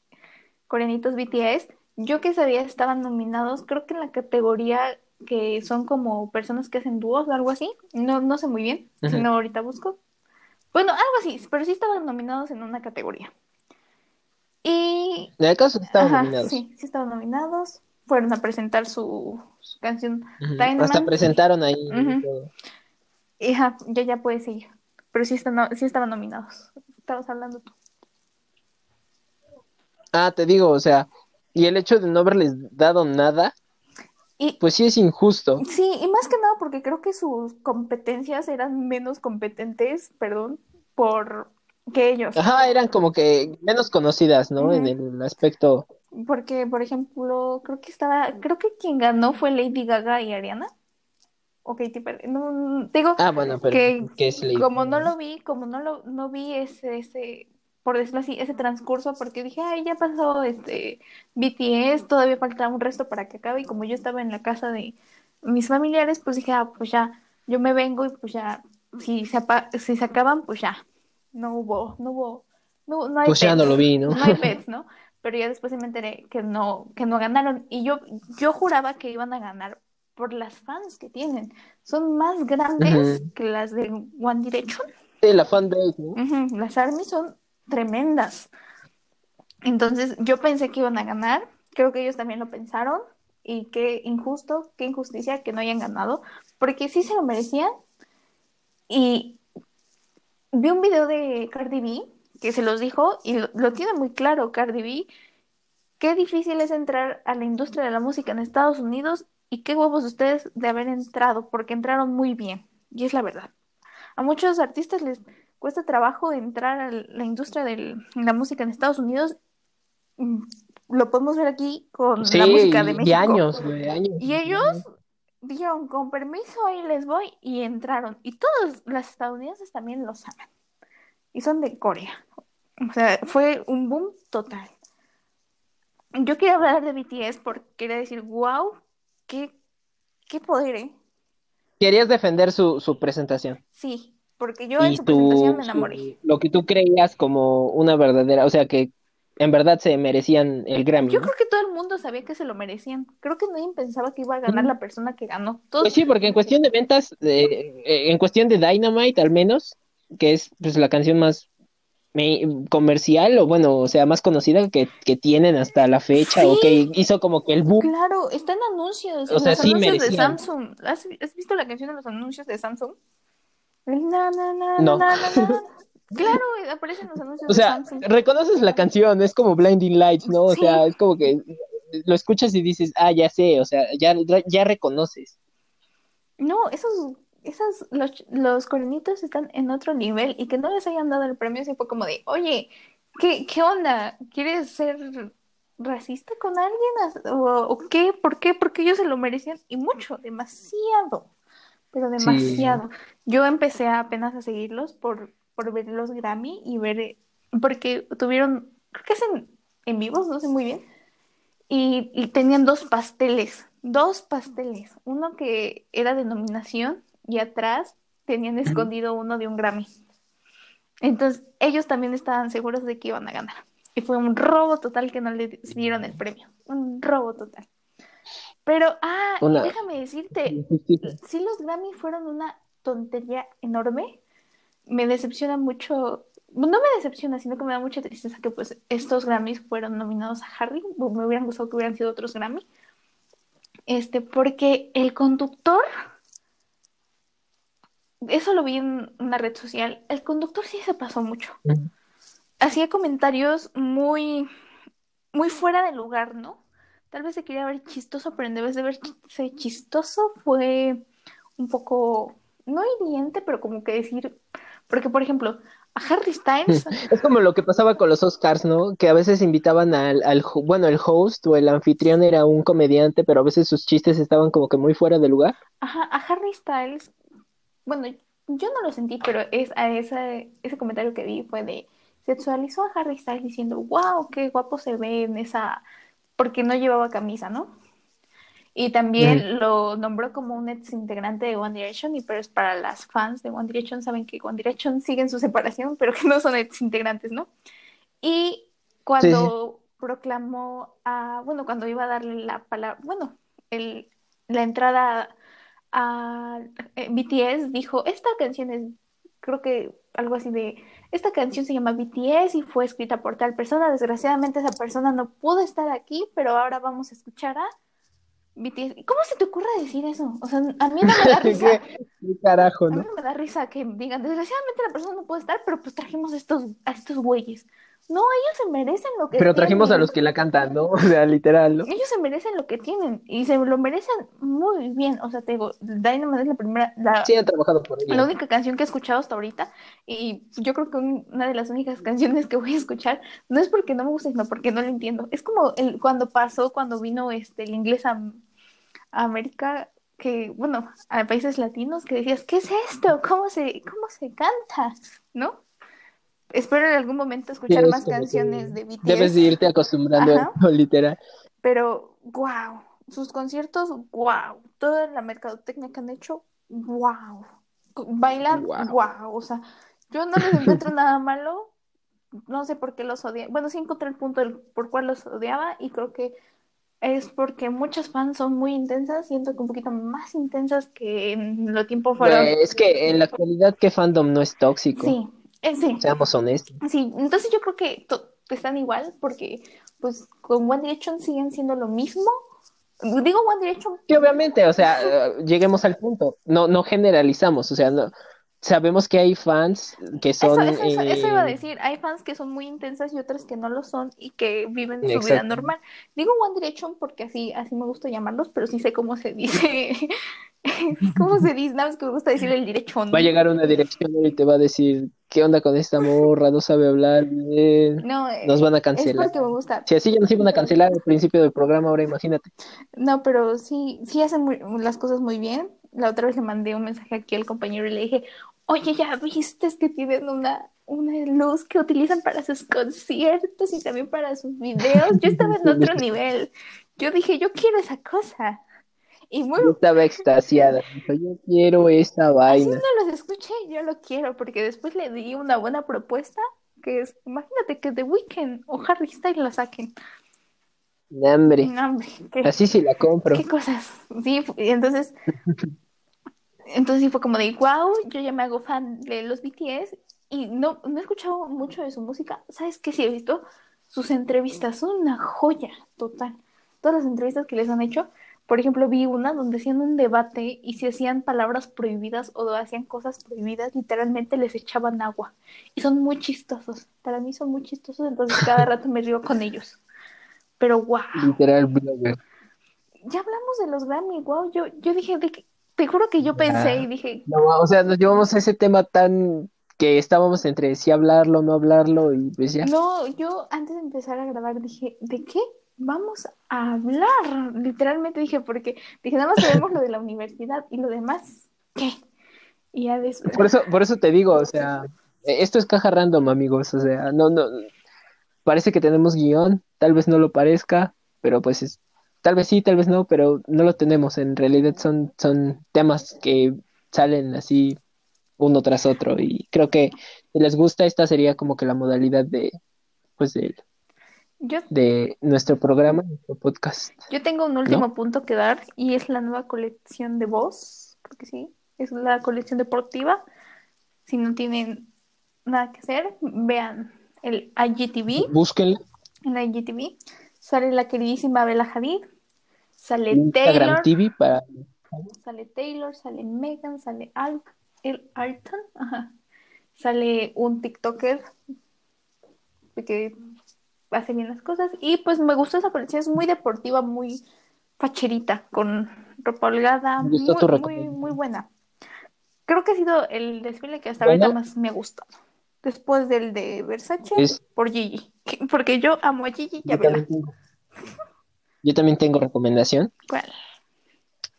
coreanitos BTS. Yo que sabía estaban nominados, creo que en la categoría que son como personas que hacen dúos o algo así. No, no sé muy bien, si no ahorita busco. Bueno, algo así, pero sí estaban nominados en una categoría. Y... ¿En el caso estaban nominados? Sí, sí estaban nominados. Fueron a presentar su, canción Hasta presentaron ahí. Y ya, ya puedes seguir. Pero sí, están, sí estaban nominados. Estabas hablando tú. Ah, te digo, o sea, y el hecho de no haberles dado nada, pues sí es injusto. Sí, y más que nada porque creo que sus competencias eran menos competentes, perdón, por que ellos. Ajá, eran como que menos conocidas, ¿no? En el aspecto. Porque, por ejemplo, creo que estaba, creo que quien ganó fue Lady Gaga y Ariana. O Katy Perry. No, digo ah, bueno, pero que, como no lo vi, como no lo no vi ese, ese por decirlo así, ese transcurso, porque dije, ay, ya pasó este BTS, todavía falta un resto para que acabe, y como yo estaba en la casa de mis familiares, pues dije, ah, pues ya, yo me vengo y pues ya, si se, si se acaban, pues ya, no hubo, no hubo, no, no hay Pues ya no lo vi, ¿no? No hay pets, ¿no? Pero ya después me enteré que no, que no ganaron, y yo, yo juraba que iban a ganar por las fans que tienen. Son más grandes que las de One Direction. Sí, la fanbase, ¿no? Las ARMY son tremendas. Entonces yo pensé que iban a ganar, creo que ellos también lo pensaron y qué injusto, qué injusticia que no hayan ganado, porque sí se lo merecían. Y vi un video de Cardi B que se los dijo y lo, tiene muy claro Cardi B, qué difícil es entrar a la industria de la música en Estados Unidos y qué huevos ustedes de haber entrado, porque entraron muy bien, y es la verdad. A muchos artistas les cuesta trabajo entrar a la industria de la música en Estados Unidos. Mm, lo podemos ver aquí con la música de México. años, Y ellos dijeron, con permiso, ahí les voy, y entraron. Y todos las estadounidenses también lo saben. Y son de Corea. O sea, fue un boom total. Yo quiero hablar de BTS porque quería decir, wow, qué qué poder, ¿eh? Querías defender su, su presentación. Sí, porque yo en su presentación me su- enamoré. lo que tú creías como una verdadera, o sea, que en verdad se merecían el Grammy, Yo ¿no? creo que todo el mundo sabía que se lo merecían. Creo que nadie pensaba que iba a ganar la persona que ganó. Todos, Pues sí, porque en cuestión de ventas, eh, eh, en cuestión de Dynamite al menos, que es pues la canción más comercial o bueno, o sea, más conocida que, que tienen hasta la fecha o Sí. que hizo como que el boom. claro, está en anuncios, O sea, los sí anuncios de merecían. Samsung. ¿Has, has visto la canción de los anuncios de Samsung? Na, na, na, No. Claro, aparece en los anuncios O de sea, Samsung. reconoces la canción, es como Blinding Lights, ¿no? O Sí. sea, es como que lo escuchas y dices, ah, ya sé, o sea, ya, ya reconoces. No, esos, esas, los, los corenitos están en otro nivel y que no les hayan dado el premio, sí fue como de, oye, ¿qué, qué onda? ¿Quieres ser racista con alguien? ¿O, o qué? ¿Por qué? Porque ellos se lo merecían y mucho, demasiado, pero Sí. demasiado. Yo empecé apenas a seguirlos por, por ver los Grammy y ver, porque tuvieron, creo que hacen en vivos, no sé muy bien, y, y tenían dos pasteles, dos pasteles, uno que era de nominación y atrás tenían escondido uno de un Grammy. Entonces ellos también estaban seguros de que iban a ganar. Y fue un robo total que no le dieron el premio. Un robo total. Pero, ah, déjame decirte, si los Grammy fueron una tontería enorme, me decepciona mucho, no me decepciona, sino que me da mucha tristeza que pues estos Grammys fueron nominados a Harry, me hubieran gustado que hubieran sido otros Grammy, este, porque el conductor, eso lo vi en una red social, el conductor sí se pasó mucho, hacía comentarios muy, muy fuera de lugar, ¿no? Tal vez se quería ver chistoso, pero en vez de verse chistoso fue un poco, no hiriente, pero como que decir, porque por ejemplo, a Harry Styles, Es como lo que pasaba con los Oscars, ¿no? Que a veces invitaban al, al, bueno, el host o el anfitrión era un comediante, pero a veces sus chistes estaban como que muy fuera de lugar. ajá, a Harry Styles, bueno, yo no lo sentí, pero es a ese, ese comentario que vi fue de sexualizó a Harry Styles diciendo, wow, qué guapo se ve en esa, porque no llevaba camisa, ¿no? Y también lo nombró como un ex integrante de One Direction, y pero es para las fans de One Direction, saben que One Direction sigue en su separación, pero que no son ex integrantes, ¿no? Y cuando proclamó a, bueno, cuando iba a darle la palabra, bueno, el, la entrada a eh, BTS, dijo, esta canción es, creo que algo así de, esta canción se llama BTS y fue escrita por tal persona, desgraciadamente esa persona no pudo estar aquí, pero ahora vamos a escuchar a BTS. ¿Cómo se te ocurre decir eso? O sea, a mí no me da risa. ¿Qué, qué carajo, A mí no? no me da risa que digan, desgraciadamente la persona no puede estar, pero pues trajimos a estos, a estos güeyes. No, ellos se merecen lo que Pero trajimos a los que la cantan, ¿no? O sea, literal, ¿no? Ellos se merecen lo que tienen y se lo merecen muy bien. O sea, te digo, Dynamite es la primera, la, Sí han trabajado por la ello. única canción que he escuchado hasta ahorita y yo creo que un- una de las únicas canciones que voy a escuchar no es porque no me guste, sino porque no lo entiendo. Es como el, cuando pasó, cuando vino este, el inglés a, a América, que, bueno, a países latinos, que decías, ¿qué es esto? ¿Cómo se, cómo se canta? ¿No? Espero en algún momento escuchar Sí, más que canciones de BTS. Debes de irte acostumbrando, literal. Pero, wow, sus conciertos, wow, toda la mercadotecnia que han hecho, wow. Bailan, Guau. wow. O sea, yo no les encuentro nada malo, no sé por qué los odiaba. Bueno, sí encontré el punto del por cuál los odiaba y creo que es porque muchas fans son muy intensas, siento que un poquito más intensas que en lo tiempo fueron. Es que en la actualidad, ¿qué fandom no es tóxico? Sí, sí. Seamos honestos. Sí, entonces yo creo que están igual porque pues con One Direction siguen siendo lo mismo. Digo One Direction Que obviamente, o sea, eh, lleguemos al punto. No, no generalizamos, o sea, no. Sabemos que hay fans que son. eso, eso, eso iba a eh, decir, hay fans que son muy intensas y otras que no lo son y que viven su vida normal. Digo One Direction porque así, así me gusta llamarlos, pero sí sé cómo se dice, cómo se dice, nada más que me gusta decir el Direction. Va a llegar una dirección y te va a decir, ¿qué onda con esta morra? No sabe hablar bien. No, eh, Nos van a es cancelar. porque me gusta. Si así ya nos iban a cancelar al principio del programa, ahora imagínate. No, pero sí, sí hacen muy- las cosas muy bien. La otra vez le mandé un mensaje aquí al compañero y le dije, oye, ya viste que tienen una, una luz que utilizan para sus conciertos y también para sus videos. Yo estaba en otro nivel. Yo dije, yo quiero esa cosa. Y muy, Yo estaba extasiada. Yo quiero esa así vaina. no los escuché, yo lo quiero, porque después le di una buena propuesta, que es, imagínate que The Weeknd o Harry Styles la saquen. Hombre, qué, así sí la compro. qué cosas. Sí, entonces, entonces sí fue como de, wow, yo ya me hago fan de los BTS y no, no he escuchado mucho de su música. ¿Sabes qué? Sí he visto sus entrevistas, son una joya total. Todas las entrevistas que les han hecho, por ejemplo, vi una donde hacían un debate y si hacían palabras prohibidas o hacían cosas prohibidas, literalmente les echaban agua. Y son muy chistosos. Para mí son muy chistosos, entonces cada rato me río con ellos. Pero wow. Literal blogger. Ya hablamos de los Grammy, wow. Yo, yo dije, de que- te juro que yo pensé y dije, No, o sea, nos llevamos a ese tema tan que estábamos entre si hablarlo no hablarlo y pues ya. no, yo antes de empezar a grabar dije, ¿de qué vamos a hablar? Literalmente dije, porque dije, nada más sabemos lo de la universidad y lo demás, ¿qué? Y ya después, Por eso, por eso te digo, o sea, eh, esto es caja random, amigos, o sea, no, no, parece que tenemos guion, tal vez no lo parezca, pero pues es, tal vez sí, tal vez no, pero no lo tenemos, en realidad son, son temas que salen así uno tras otro y creo que si les gusta esta sería como que la modalidad de, pues de, yo, de nuestro programa, nuestro podcast. yo tengo un último punto que dar y es la nueva colección de voz, porque sí, es la colección deportiva. Si no tienen nada que hacer, vean el IGTV. Búsquenlo, En la IGTV sale la queridísima Bella Hadid, sale Instagram Taylor, TV para sale Taylor, sale Megan, sale Al, el Alton, ajá. sale un TikToker que hace bien las cosas y pues me gustó esa colección, es muy deportiva, muy facherita, con ropa holgada, muy, muy, muy buena. Creo que ha sido el desfile que hasta Bueno. ahorita más me ha gustado. Después del de Versace, Es- por Gigi. Porque yo amo a Gigi y a Yo Bella. también tengo, yo también tengo recomendación. ¿Cuál?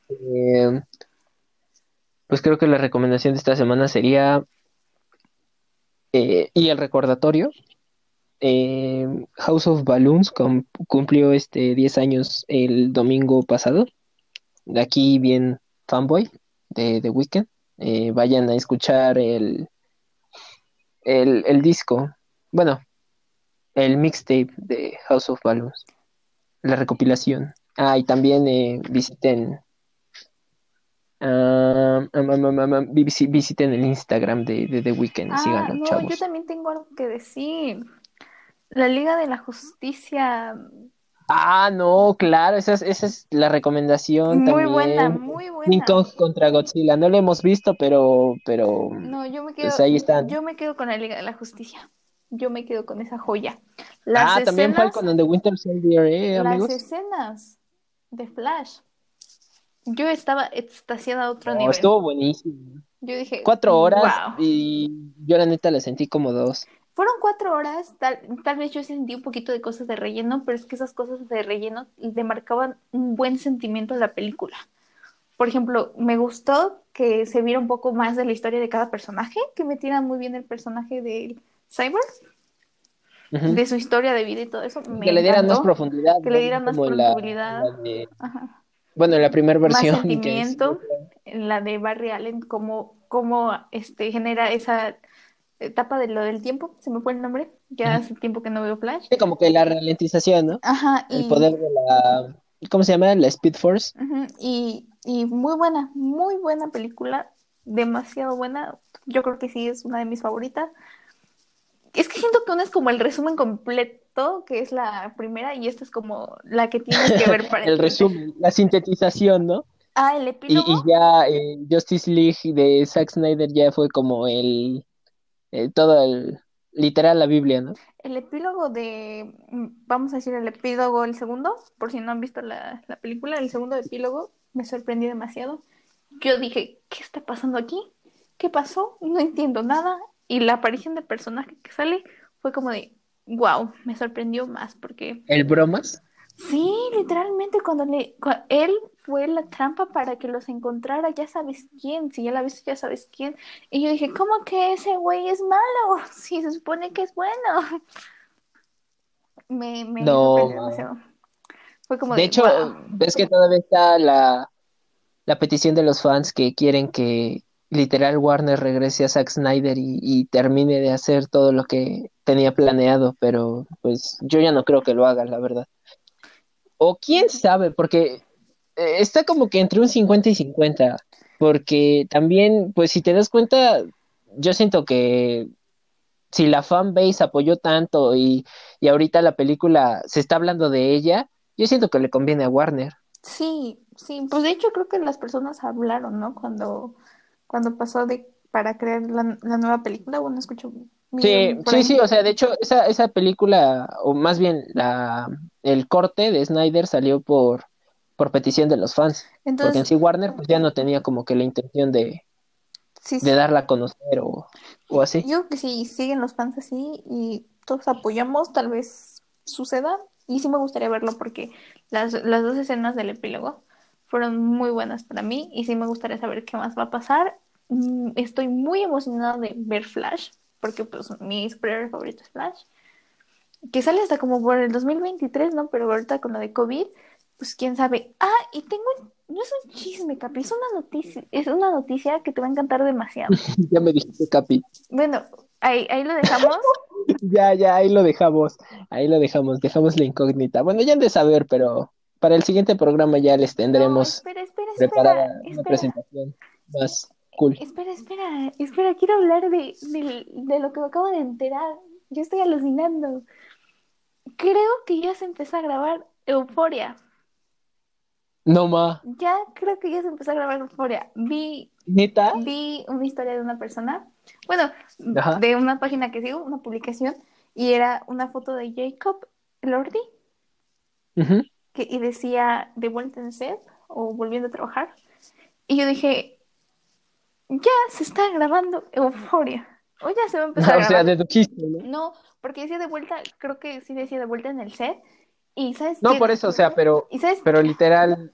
Eh, pues creo que la recomendación de esta semana sería, eh, y el recordatorio, eh, House of Balloons cum- cumplió este 10 años el domingo pasado. De aquí bien fanboy de The Weeknd. Eh, vayan a escuchar el, el, el disco, bueno, el mixtape de House of Balloons, la recopilación. Ah, y también eh, visiten am, am, visi- visiten el Instagram de, de The Weeknd, Ah, síganlo, no, chavos. yo también tengo algo que decir. La Liga de la Justicia, Ah, no, claro, esa es, esa es la recomendación muy también. buena, muy King buena. Kong contra Godzilla, no lo hemos visto, pero, pero, No, yo me quedo, pues ahí están. yo me quedo con la Liga de la Justicia. Yo me quedo con esa joya. Las Ah, también escenas, Falcon and the Winter Soldier, eh, las amigos. escenas de Flash. Yo estaba extasiada a otro No, nivel. estuvo buenísimo. Yo dije, Cuatro horas wow. y yo la neta la sentí como dos. Fueron cuatro horas, tal, tal vez yo sentí un poquito de cosas de relleno, pero es que esas cosas de relleno le marcaban un buen sentimiento a la película. Por ejemplo, me gustó que se viera un poco más de la historia de cada personaje, que metieran muy bien el personaje de Cyber, Ujú. de su historia de vida y todo eso. Me Que le dieran más profundidad, que le dieran más en la- profundidad. la de- Ajá. bueno, en la primera Más versión. que es- sentimiento, en la de Barry Allen, cómo, cómo este, genera esa etapa de lo del tiempo, se me fue el nombre, ya hace tiempo que no veo Flash. Sí, como que la ralentización, ¿no? Ajá, El y, poder de la, ¿cómo se llama? La Speed Force. ujú, y, y muy buena, muy buena película, demasiado buena. Yo creo que sí es una de mis favoritas. Es que siento que una es como el resumen completo, que es la primera, y esta es como la que tienes que ver para El resumen, la sintetización, ¿no? Ah, el Y, epílogo. y ya eh, Justice League de Zack Snyder ya fue como el, eh, todo el, literal la Biblia, ¿no? El epílogo de, mm, vamos a decir el epílogo, el segundo, por si no han visto la, la película, el segundo epílogo me sorprendió demasiado. Yo dije, ¿qué está pasando aquí? ¿Qué pasó? No entiendo nada. Y la aparición del personaje que sale fue como de, wow, me sorprendió más porque El bromas. Sí, literalmente cuando le, él fue la trampa para que los encontrara, ya sabes quién, si ya la viste, ya sabes quién. Y yo dije, ¿cómo que ese güey es malo? Si se supone que es bueno. Me, me No. demasiado. Fue como De de, hecho, wow. ves que todavía está la, la petición de los fans que quieren que literal Warner regrese a Zack Snyder y, y termine de hacer todo lo que tenía planeado, pero pues yo ya no creo que lo haga, la verdad. O quién sabe, porque eh, está como que entre un 50 y 50, porque también, pues si te das cuenta, yo siento que si la fanbase apoyó tanto y, y ahorita la película se está hablando de ella, yo siento que le conviene a Warner. Sí, sí, pues de hecho creo que las personas hablaron, ¿no? Cuando, cuando pasó de para crear la, la nueva película, bueno, escucho Sí, sí, sí, o sea, de hecho, esa, esa película, o más bien la, el corte de Snyder salió por, por petición de los fans, porque en sí Warner pues ya no tenía como que la intención de, sí, de darla a conocer o, o así. yo creo que si siguen los fans así y todos apoyamos, tal vez suceda. Y sí me gustaría verlo porque las, las dos escenas del epílogo fueron muy buenas para mí y sí me gustaría saber qué más va a pasar. Mm, Estoy muy emocionada de ver Flash porque pues mi superhéroe favorito es Flash. Que sale hasta como por el 2023, ¿no? Pero ahorita con lo de COVID, pues quién sabe. Ah, y tengo, no es un chisme, Capi, es una noticia, es una noticia que te va a encantar demasiado. Ya me dijiste, Capi. Bueno, ahí, ahí lo dejamos. Ya, ya, ahí lo dejamos, ahí lo dejamos, dejamos la incógnita. Bueno, ya han de saber, pero para el siguiente programa ya les No, tendremos espera, espera, preparada una presentación más cool. espera, espera, espera, quiero hablar de, de, de lo que me acabo de enterar. Yo estoy alucinando. Creo que ya se empezó a grabar Euforia. No ma, Ya creo que ya se empezó a grabar Euforia. Vi, neta, vi una historia de una persona, bueno, Ajá. de una página que sigo, una publicación, y era una foto de Jacob Lordi, que, y decía de vuelta en set o volviendo a trabajar. Y yo dije, ya se está grabando Euforia. O ya se va a empezar a O sea, grabar. dedujiste, ¿no? No, porque decía de vuelta, creo que sí decía de vuelta en el set. Y sabes No por eso, o sea, pero, y sabes, pero literal,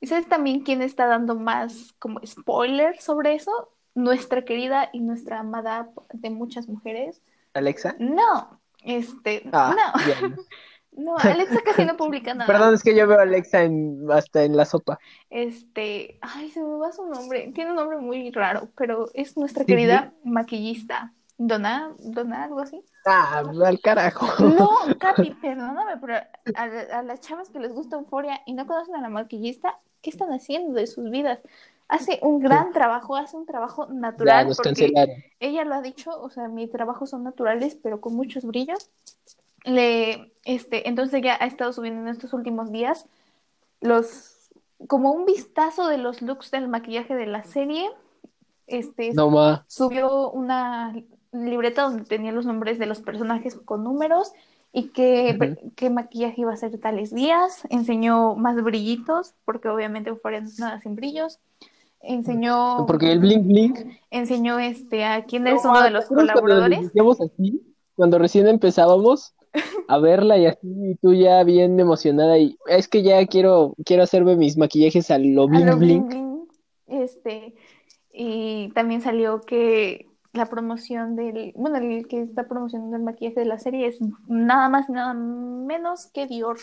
y sabes también quién está dando más como spoiler sobre eso. Nuestra querida y nuestra amada de muchas mujeres. Alexa. No, este, Ah, no, bien. no, Alexa casi no publica nada. Perdón, es que yo veo a Alexa en, hasta en la sopa. Este, ay, se me va su nombre. Tiene un nombre muy raro, pero es nuestra Sí, querida maquillista. Donna, Donna, algo así. Ah, al carajo. No, Capi, perdóname, pero a, a las chavas que les gusta Euforia y no conocen a la maquillista, ¿qué están haciendo de sus vidas? Hace un gran trabajo, hace un trabajo Ya natural, nos porque ella lo ha dicho, o sea, mis trabajos son naturales, pero con muchos brillos. Le, este, entonces ella ha estado subiendo en estos últimos días los, como un vistazo de los looks del maquillaje de la serie. Este, No ma. subió una libreta donde tenía los nombres de los personajes con números y qué, qué maquillaje iba a ser tales días. Enseñó más brillitos, porque obviamente es nada sin brillos. Enseñó, Porque el blink blink. enseñó este, a quién es No, uno de ¿te los cuando colaboradores. Cuando recién empezábamos a verla y así, y tú ya bien emocionada y es que ya quiero, quiero hacerme mis maquillajes a lo a bling bling. Este, y también salió que la promoción del, bueno, el que está promocionando el maquillaje de la serie es nada más y nada menos que Dior.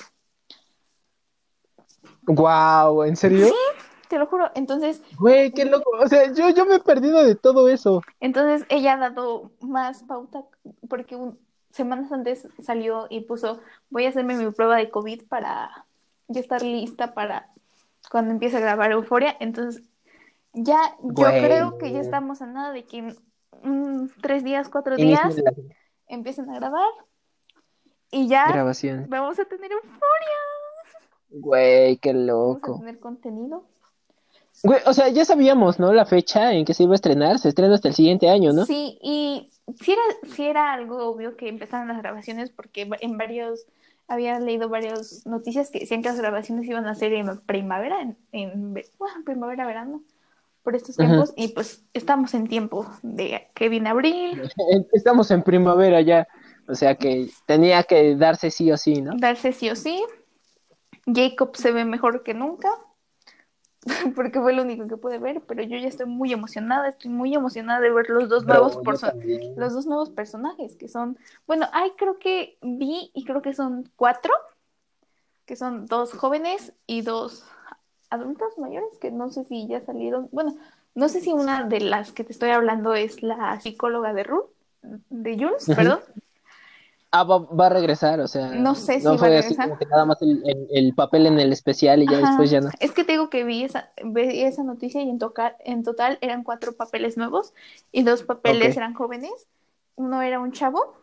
Wow, ¿en serio? Te lo juro. Entonces, Güey, qué loco. O sea, yo, yo me he perdido de todo eso. entonces ella ha dado más pauta porque un- semanas antes salió y puso, voy a hacerme mi prueba de COVID para ya estar lista para cuando empiece a grabar Euforia. Entonces, ya yo creo que ya estamos a nada de que en mm, tres días, cuatro días la empiecen a grabar y ya grabación. vamos a tener Euforia. Güey, qué Vamos a loco. tener contenido. Güey, o sea, ya sabíamos, ¿no? La fecha en que se iba a estrenar. Se estrena hasta el siguiente año, ¿no? Sí, y sí era, sí era algo obvio que empezaran las grabaciones porque en varios, había leído varias noticias que decían que las grabaciones iban a ser en primavera, en, en bueno, primavera, verano, por estos tiempos, y pues estamos en tiempo de que viene abril, Estamos en primavera ya. O sea que tenía que darse sí o sí, ¿no? darse sí o sí. Jacob se ve mejor que nunca, porque fue lo único que pude ver, pero yo ya estoy muy emocionada, estoy muy emocionada de ver los dos nuevos los dos nuevos personajes que son, bueno, hay creo que vi y creo que son cuatro, que son dos jóvenes y dos adultos mayores que no sé si ya salieron. Bueno, no sé si una de las que te estoy hablando es la psicóloga de Ruth, de Jules, perdón. Ah, va, a regresar, o sea. No sé si va a regresar. como que nada más el, papel en el especial y ya después ya no. Es que te digo que vi esa, vi esa noticia y en, tocar, en total eran cuatro papeles nuevos y dos papeles eran jóvenes. Uno era un chavo.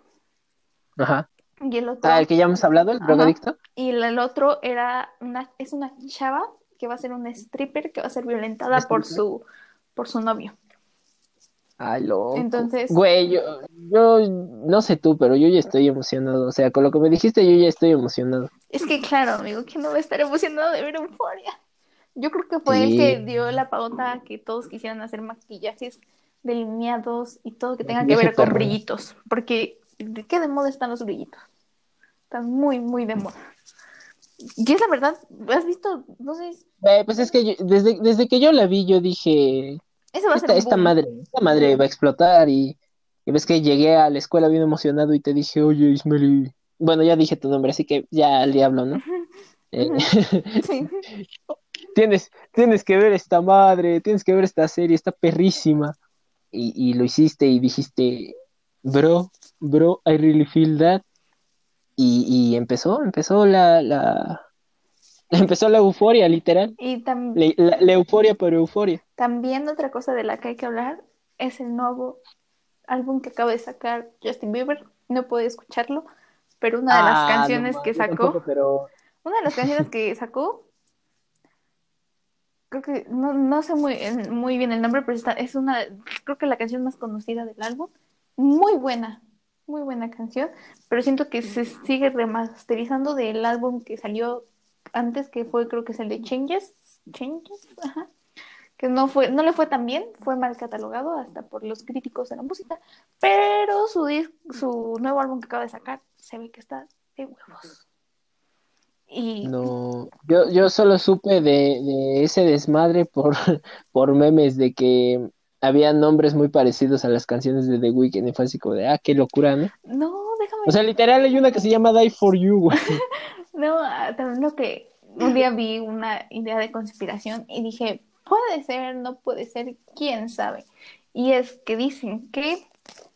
Ajá. Y el otro. Ah, el que ya hemos hablado, el drogadicto. Y el otro era una, es una chava que va a ser un stripper que va a ser violentada por su, por su novio. Ay, loco. Entonces. Güey, yo, yo no sé tú, pero yo ya estoy emocionado. O sea, con lo que me dijiste, yo ya estoy emocionado. Es que, claro, amigo, ¿quién no va a estar emocionado de ver Euforia? Yo creo que fue el que dio la pauta a que todos quisieran hacer maquillajes delineados y todo que tenga que ver con brillitos. Porque, ¿de qué de moda están los brillitos? Están muy, muy de moda. Y es la verdad, ¿has visto? No sé. pues es que desde, desde que yo la vi, yo dije esta, madre, esta madre va a explotar y, ves que llegué a la escuela bien emocionado y te dije, oye, Ismeli, bueno, ya dije tu nombre, así que ya al diablo, ¿no? Eh, tienes, tienes que ver esta madre, tienes que ver esta serie, está perrísima. Y, y lo hiciste y dijiste, bro, bro, I really feel that. Y, y empezó, empezó la, la, Empezó la euforia, literal. Y la, euforia por euforia. También otra cosa de la que hay que hablar es el nuevo álbum que acaba de sacar Justin Bieber. No puedo escucharlo, pero una de las ah, canciones que sacó. Una de las canciones que sacó. Creo que no, no sé muy, muy bien el nombre, pero es una. Creo que la canción más conocida del álbum. Muy buena, muy buena canción, pero siento que se sigue remasterizando del álbum que salió antes que fue creo que es el de Changes, Changes, ajá, que no fue, no le fue tan bien, fue mal catalogado hasta por los críticos de la música, pero su su nuevo álbum que acaba de sacar se ve que está de huevos. Y... No, yo, yo solo supe de, ese desmadre por, por memes de que había nombres muy parecidos a las canciones de The Weeknd y fue así como de, ah, qué locura, ¿no? No, déjame. O sea, literal hay una que se llama Die for You, güey. No, ah, también lo que un día vi una idea de conspiración y dije, puede ser, no puede ser, quién sabe. Y es que dicen que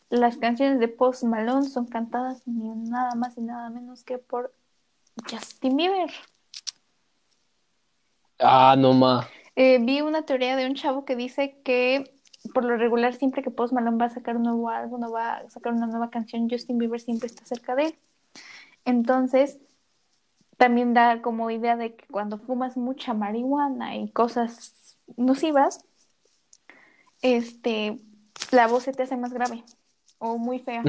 las canciones de Post Malone son cantadas ni nada más y nada menos que por Justin Bieber. Ah, no más. Eh, vi una teoría de un chavo que dice que por lo regular siempre que Post Malone va a sacar un nuevo álbum o va a sacar una nueva canción, Justin Bieber siempre está cerca de él. Entonces, también da como idea de que cuando fumas mucha marihuana y cosas nocivas, este, la voz se te hace más grave o muy fea.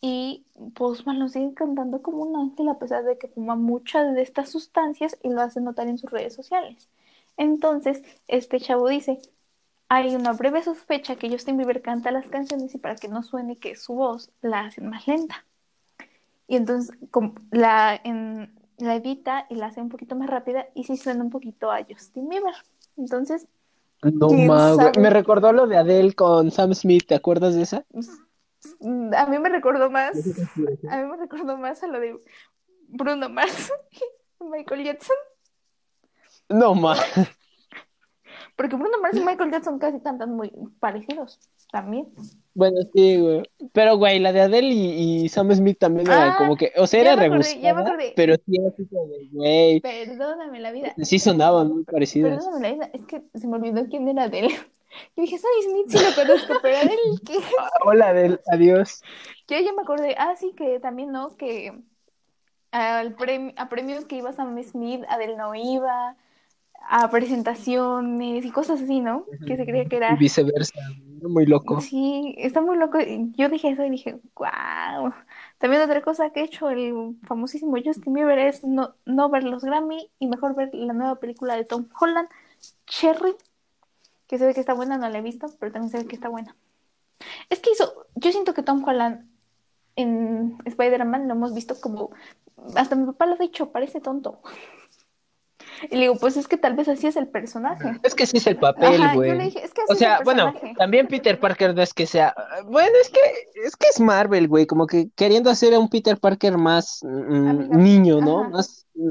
Y pues lo sigue cantando como un ángel a pesar de que fuma muchas de estas sustancias y lo hace notar en sus redes sociales. Entonces, este chavo dice, hay una breve sospecha que Justin Bieber canta las canciones y para que no suene que su voz la hacen más lenta. Y entonces, la, en, la evita y la hace un poquito más rápida y sí suena un poquito a Justin Bieber. Entonces, no mames, me recordó lo de Adele con Sam Smith, ¿te acuerdas de esa? A mí me recordó más, a mí me recordó más a lo de Bruno Mars y Michael Jackson. No mames. Porque Bruno Mars y Michael Jackson casi cantan muy parecidos también. Bueno, sí, güey. Pero, güey, la de Adele y, Sam Smith también era ah, como que, o sea, era rebuscada, pero sí era así como de, güey. Perdóname la vida. Sí sonaban muy parecidas. Perdóname la vida, es que se me olvidó quién era Adele. Yo dije, Sam Smith sí lo conozco, pero Adele, ¿qué? Ah, hola, Adele, adiós. Yo ya me acordé, ah, sí, que también, ¿no? Que al a premios que iba Sam Smith, Adele no iba a presentaciones y cosas así, ¿no? Que se creía que era... Y viceversa, muy loco. Sí, está muy loco. Yo dije eso y dije, wow. También otra cosa que ha hecho el famosísimo Justin Bieber es no, no ver los Grammy y mejor ver la nueva película de Tom Holland, Cherry, que se ve que está buena, no la he visto, pero también se ve que está buena. Es que hizo, yo siento que Tom Holland en Spider-Man lo hemos visto como, hasta mi papá lo ha dicho, parece tonto. Y le digo, pues es que tal vez así es el personaje. Es que sí es el papel, güey. o sea, bueno, también Peter Parker no es que sea. Bueno, es que es que es Marvel, güey. Como que queriendo hacer a un Peter Parker más mm, niño, ¿no? Más. Mm,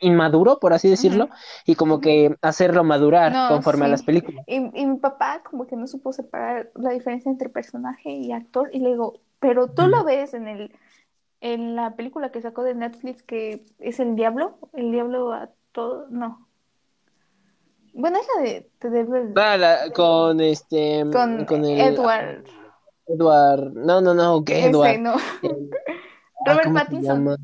inmaduro, por así decirlo, y como que hacerlo madurar No, conforme a las películas. Y, y mi papá como que no supo separar la diferencia entre personaje y actor y le digo, pero tú lo ves en el en la película que sacó de Netflix que es El Diablo, El Diablo todo, no. Bueno, es la de, Ah, la- con este, con, con el Edward, Edward, no, no, no, ¿qué ese, Edward? no. El- ah, Robert ¿cómo se Pattinson.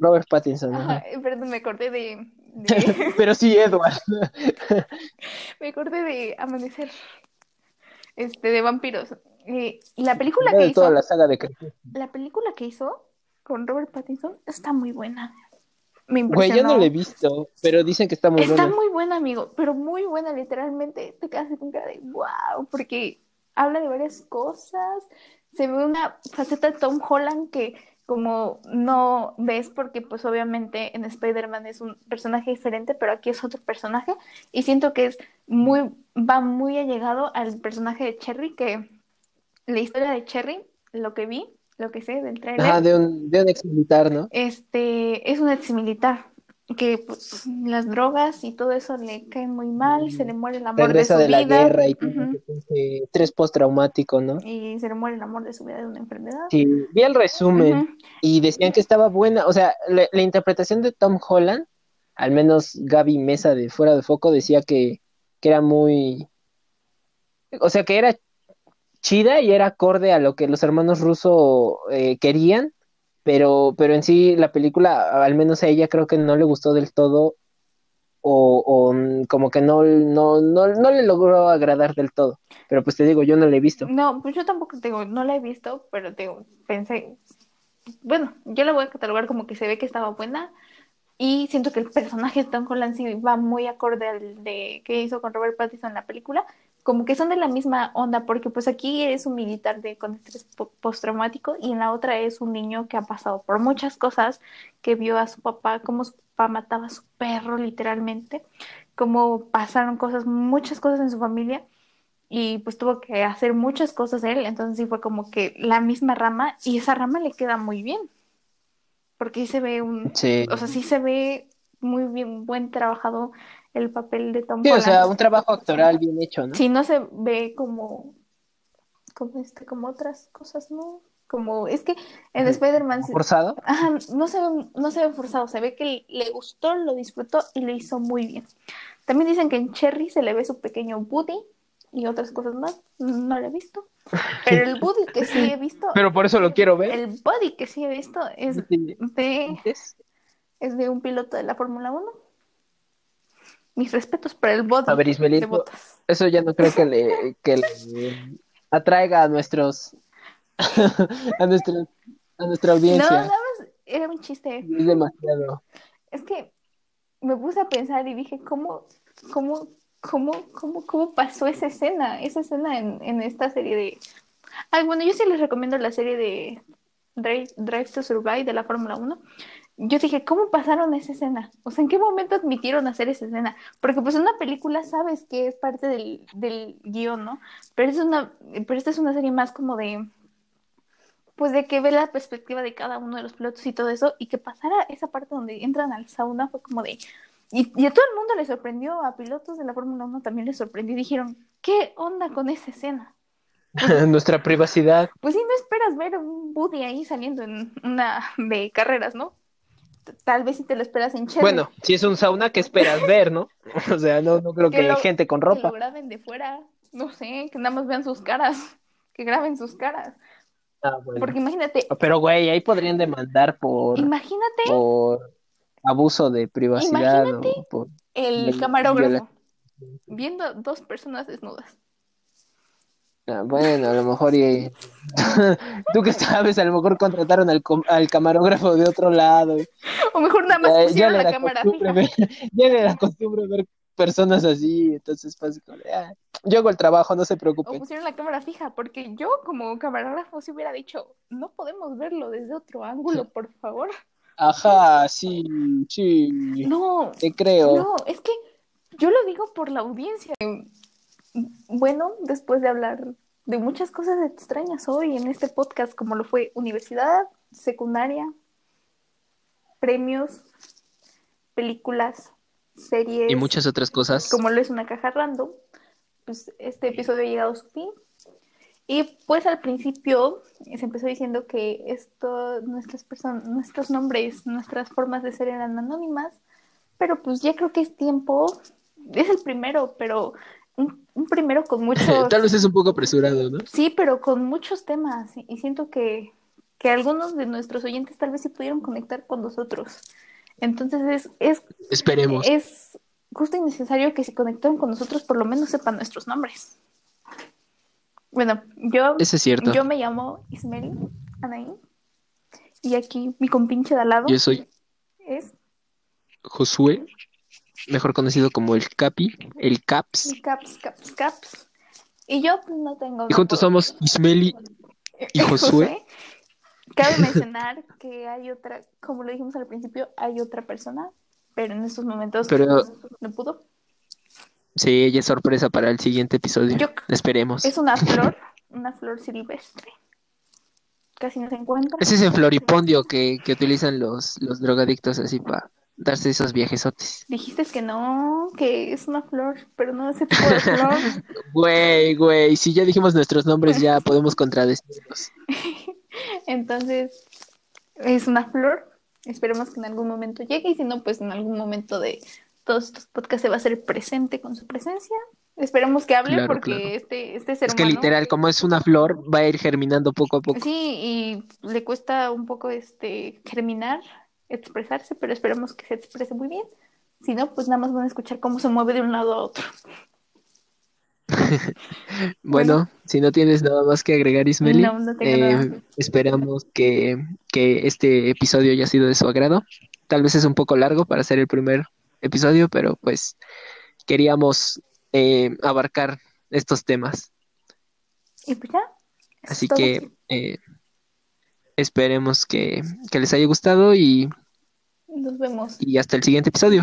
Robert Pattinson, ajá. Ajá, perdón, me acordé de, de- Pero sí, Edward. me acordé de Amanecer, este, de vampiros. Eh, y la película que hizo, toda la saga de la película que hizo con Robert Pattinson está muy buena. Me Güey, yo impresionó. no la he visto, pero dicen que está muy Está buena. muy buena, amigo, pero muy buena, literalmente. Te quedas con cara de wow, porque habla de varias cosas. Se ve una faceta de Tom Holland que como no ves porque pues obviamente en Spider-Man es un personaje diferente, pero aquí es otro personaje y siento que es muy va muy allegado al personaje de Cherry que la historia de Cherry, lo que vi, lo que sé del trailer Ajá, de un, de un ex militar, ¿no? este es un ex militar que pues las drogas y todo eso le caen muy mal, se le muere el amor de Regresa su de la vida guerra y ujú, ese pinche estrés postraumático, ¿no? y se le muere el amor de su vida de una enfermedad. Sí, vi el resumen Ujú. y decían que estaba buena, o sea, la, la interpretación de Tom Holland, al menos Gaby Mesa de Fuera de Foco decía que, que era muy, o sea, que era chida y era acorde a lo que los hermanos Russo eh, querían, pero, pero en sí la película, al menos a ella creo que no le gustó del todo o, o mm, como que no, no, no, no le logró agradar del todo. Pero pues te digo, yo no la he visto. No, pues yo tampoco te digo, no la he visto, pero te pensé, bueno, yo la voy a catalogar como que se ve que estaba buena y siento que el personaje de Tom Holland va muy acorde al de que hizo con Robert Pattinson en la película, como que son de la misma onda, porque pues aquí es un militar de con estrés po- postraumático y en la otra es un niño que ha pasado por muchas cosas, que vio a su papá, cómo su papá mataba a su perro literalmente, cómo pasaron cosas, muchas cosas en su familia y pues tuvo que hacer muchas cosas él, entonces sí fue como que la misma rama y esa rama le queda muy bien, porque sí se ve un, Sí. o sea, sí se ve muy bien, buen trabajado el papel de Tom Sí, o sea, un trabajo actoral bien hecho, ¿no? Sí, no se ve como, como este, como otras cosas, ¿no? Como, es que en. Spider-Man Forzado. Ajá, no se ve, no se ve forzado, se ve que le gustó, lo disfrutó y lo hizo muy bien. También dicen que en Cherry se le ve su pequeño Woody y otras cosas más, no lo he visto. Pero el Woody que sí he visto, Pero por eso lo quiero ver. el Buddy que sí he visto es de, es de un piloto de la Fórmula 1. Mis respetos para el Buddy A ver. Eso ya no creo que le, que le atraiga a nuestros a nuestra a nuestra No, audiencia. nada más era un chiste. Es demasiado. Es que me puse a pensar y dije, ¿cómo, cómo, cómo, cómo, cómo pasó esa escena? Esa escena en, en esta serie de... Ay, bueno, yo sí les recomiendo la serie de Drive, Drive to Survive de la Fórmula 1. Yo dije, ¿cómo pasaron esa escena? O sea, ¿en qué momento admitieron hacer esa escena? Porque pues una película sabes que es parte del, del guion, ¿no? Pero es una, pero esta es una serie más como de pues de que ve la perspectiva de cada uno de los pilotos y todo eso, y que pasara esa parte donde entran al sauna fue como de... Y, y a todo el mundo le sorprendió, a pilotos de la Fórmula 1 también les sorprendió, y dijeron, ¿qué onda con esa escena? Nuestra privacidad. Pues sí, no esperas ver un Woody ahí saliendo en una de carreras, ¿no? Tal vez si te lo esperas en Cherry. Bueno, si es un sauna, ¿qué esperas ver, no? O sea, no, no creo Que que lo- gente con que lo ropa. graben de fuera, no sé, que nada más vean sus caras, que graben sus caras. Ah, bueno. Porque imagínate, Pero, güey, ahí podrían demandar por, imagínate por abuso de privacidad Imagínate o por... el camarógrafo viendo dos personas desnudas. Ah, bueno, a lo mejor y... Tú que sabes, a lo mejor contrataron al, al camarógrafo de otro lado. O mejor nada más Ya, ya pusieron le la cámara fija. ver, ya le da costumbre ver personas así, entonces de, "Ah, yo hago el trabajo, no se O preocupen. pusieron la cámara fija, porque yo como camarógrafo sí hubiera dicho, no podemos verlo desde otro ángulo, por favor. Ajá, sí, sí, No, te creo. no, es que yo lo digo por la audiencia. Bueno, después de hablar de muchas cosas extrañas hoy en este podcast, como lo fue universidad, secundaria, premios, películas, series. Y muchas otras cosas. Como lo es una caja random. Pues este episodio ha llegado a su fin. Y pues al principio se empezó diciendo que esto, nuestras personas, nuestros nombres, nuestras formas de ser eran anónimas, pero pues ya creo que es tiempo, es el primero, pero un, primero con muchos... Tal vez es un poco apresurado, ¿no? Sí, pero con muchos temas y siento que, que algunos de nuestros oyentes tal vez sí pudieron conectar con nosotros. Entonces es... es Esperemos. Es justo y necesario que se conecten con nosotros, por lo menos sepan nuestros nombres. Bueno, yo, es cierto. yo me llamo Ismeri Anaí. Y aquí mi compinche de al lado. Yo soy. Es. Josué, mejor conocido como el Capi, el Caps. El Caps, Caps, Caps. Y yo pues, no tengo. Y juntos somos Ismeli y Josué. Cabe mencionar que hay otra, como lo dijimos al principio, hay otra persona, pero en estos momentos pero... no pudo. Sí, ella es sorpresa para el siguiente episodio. Esperemos. Es una flor, una flor silvestre. Casi no se encuentra. Es ese floripondio que, que utilizan los, los drogadictos así para darse esos viajesotes. Dijiste que no, que es una flor, pero no ese tipo de flor. Güey, güey, si ya dijimos nuestros nombres ya podemos contradecirnos. Entonces, es una flor. Esperemos que en algún momento llegue y si no, pues en algún momento de todos estos podcasts se va a hacer presente con su presencia. Esperemos que hable porque este, este ser Es que literal, como es una flor, va a ir germinando poco a poco. Sí, y le cuesta un poco este germinar, expresarse, pero esperemos que se exprese muy bien. Si no, pues nada más van a escuchar cómo se mueve de un lado a otro. bueno, si no tienes nada más que agregar, Ismeli, eh, esperamos que, que este episodio haya sido de su agrado. Tal vez es un poco largo para ser el primer episodio, pero pues queríamos eh, abarcar estos temas. Y pues ya. Así que eh, esperemos que, que les haya gustado y nos vemos. Y hasta el siguiente episodio.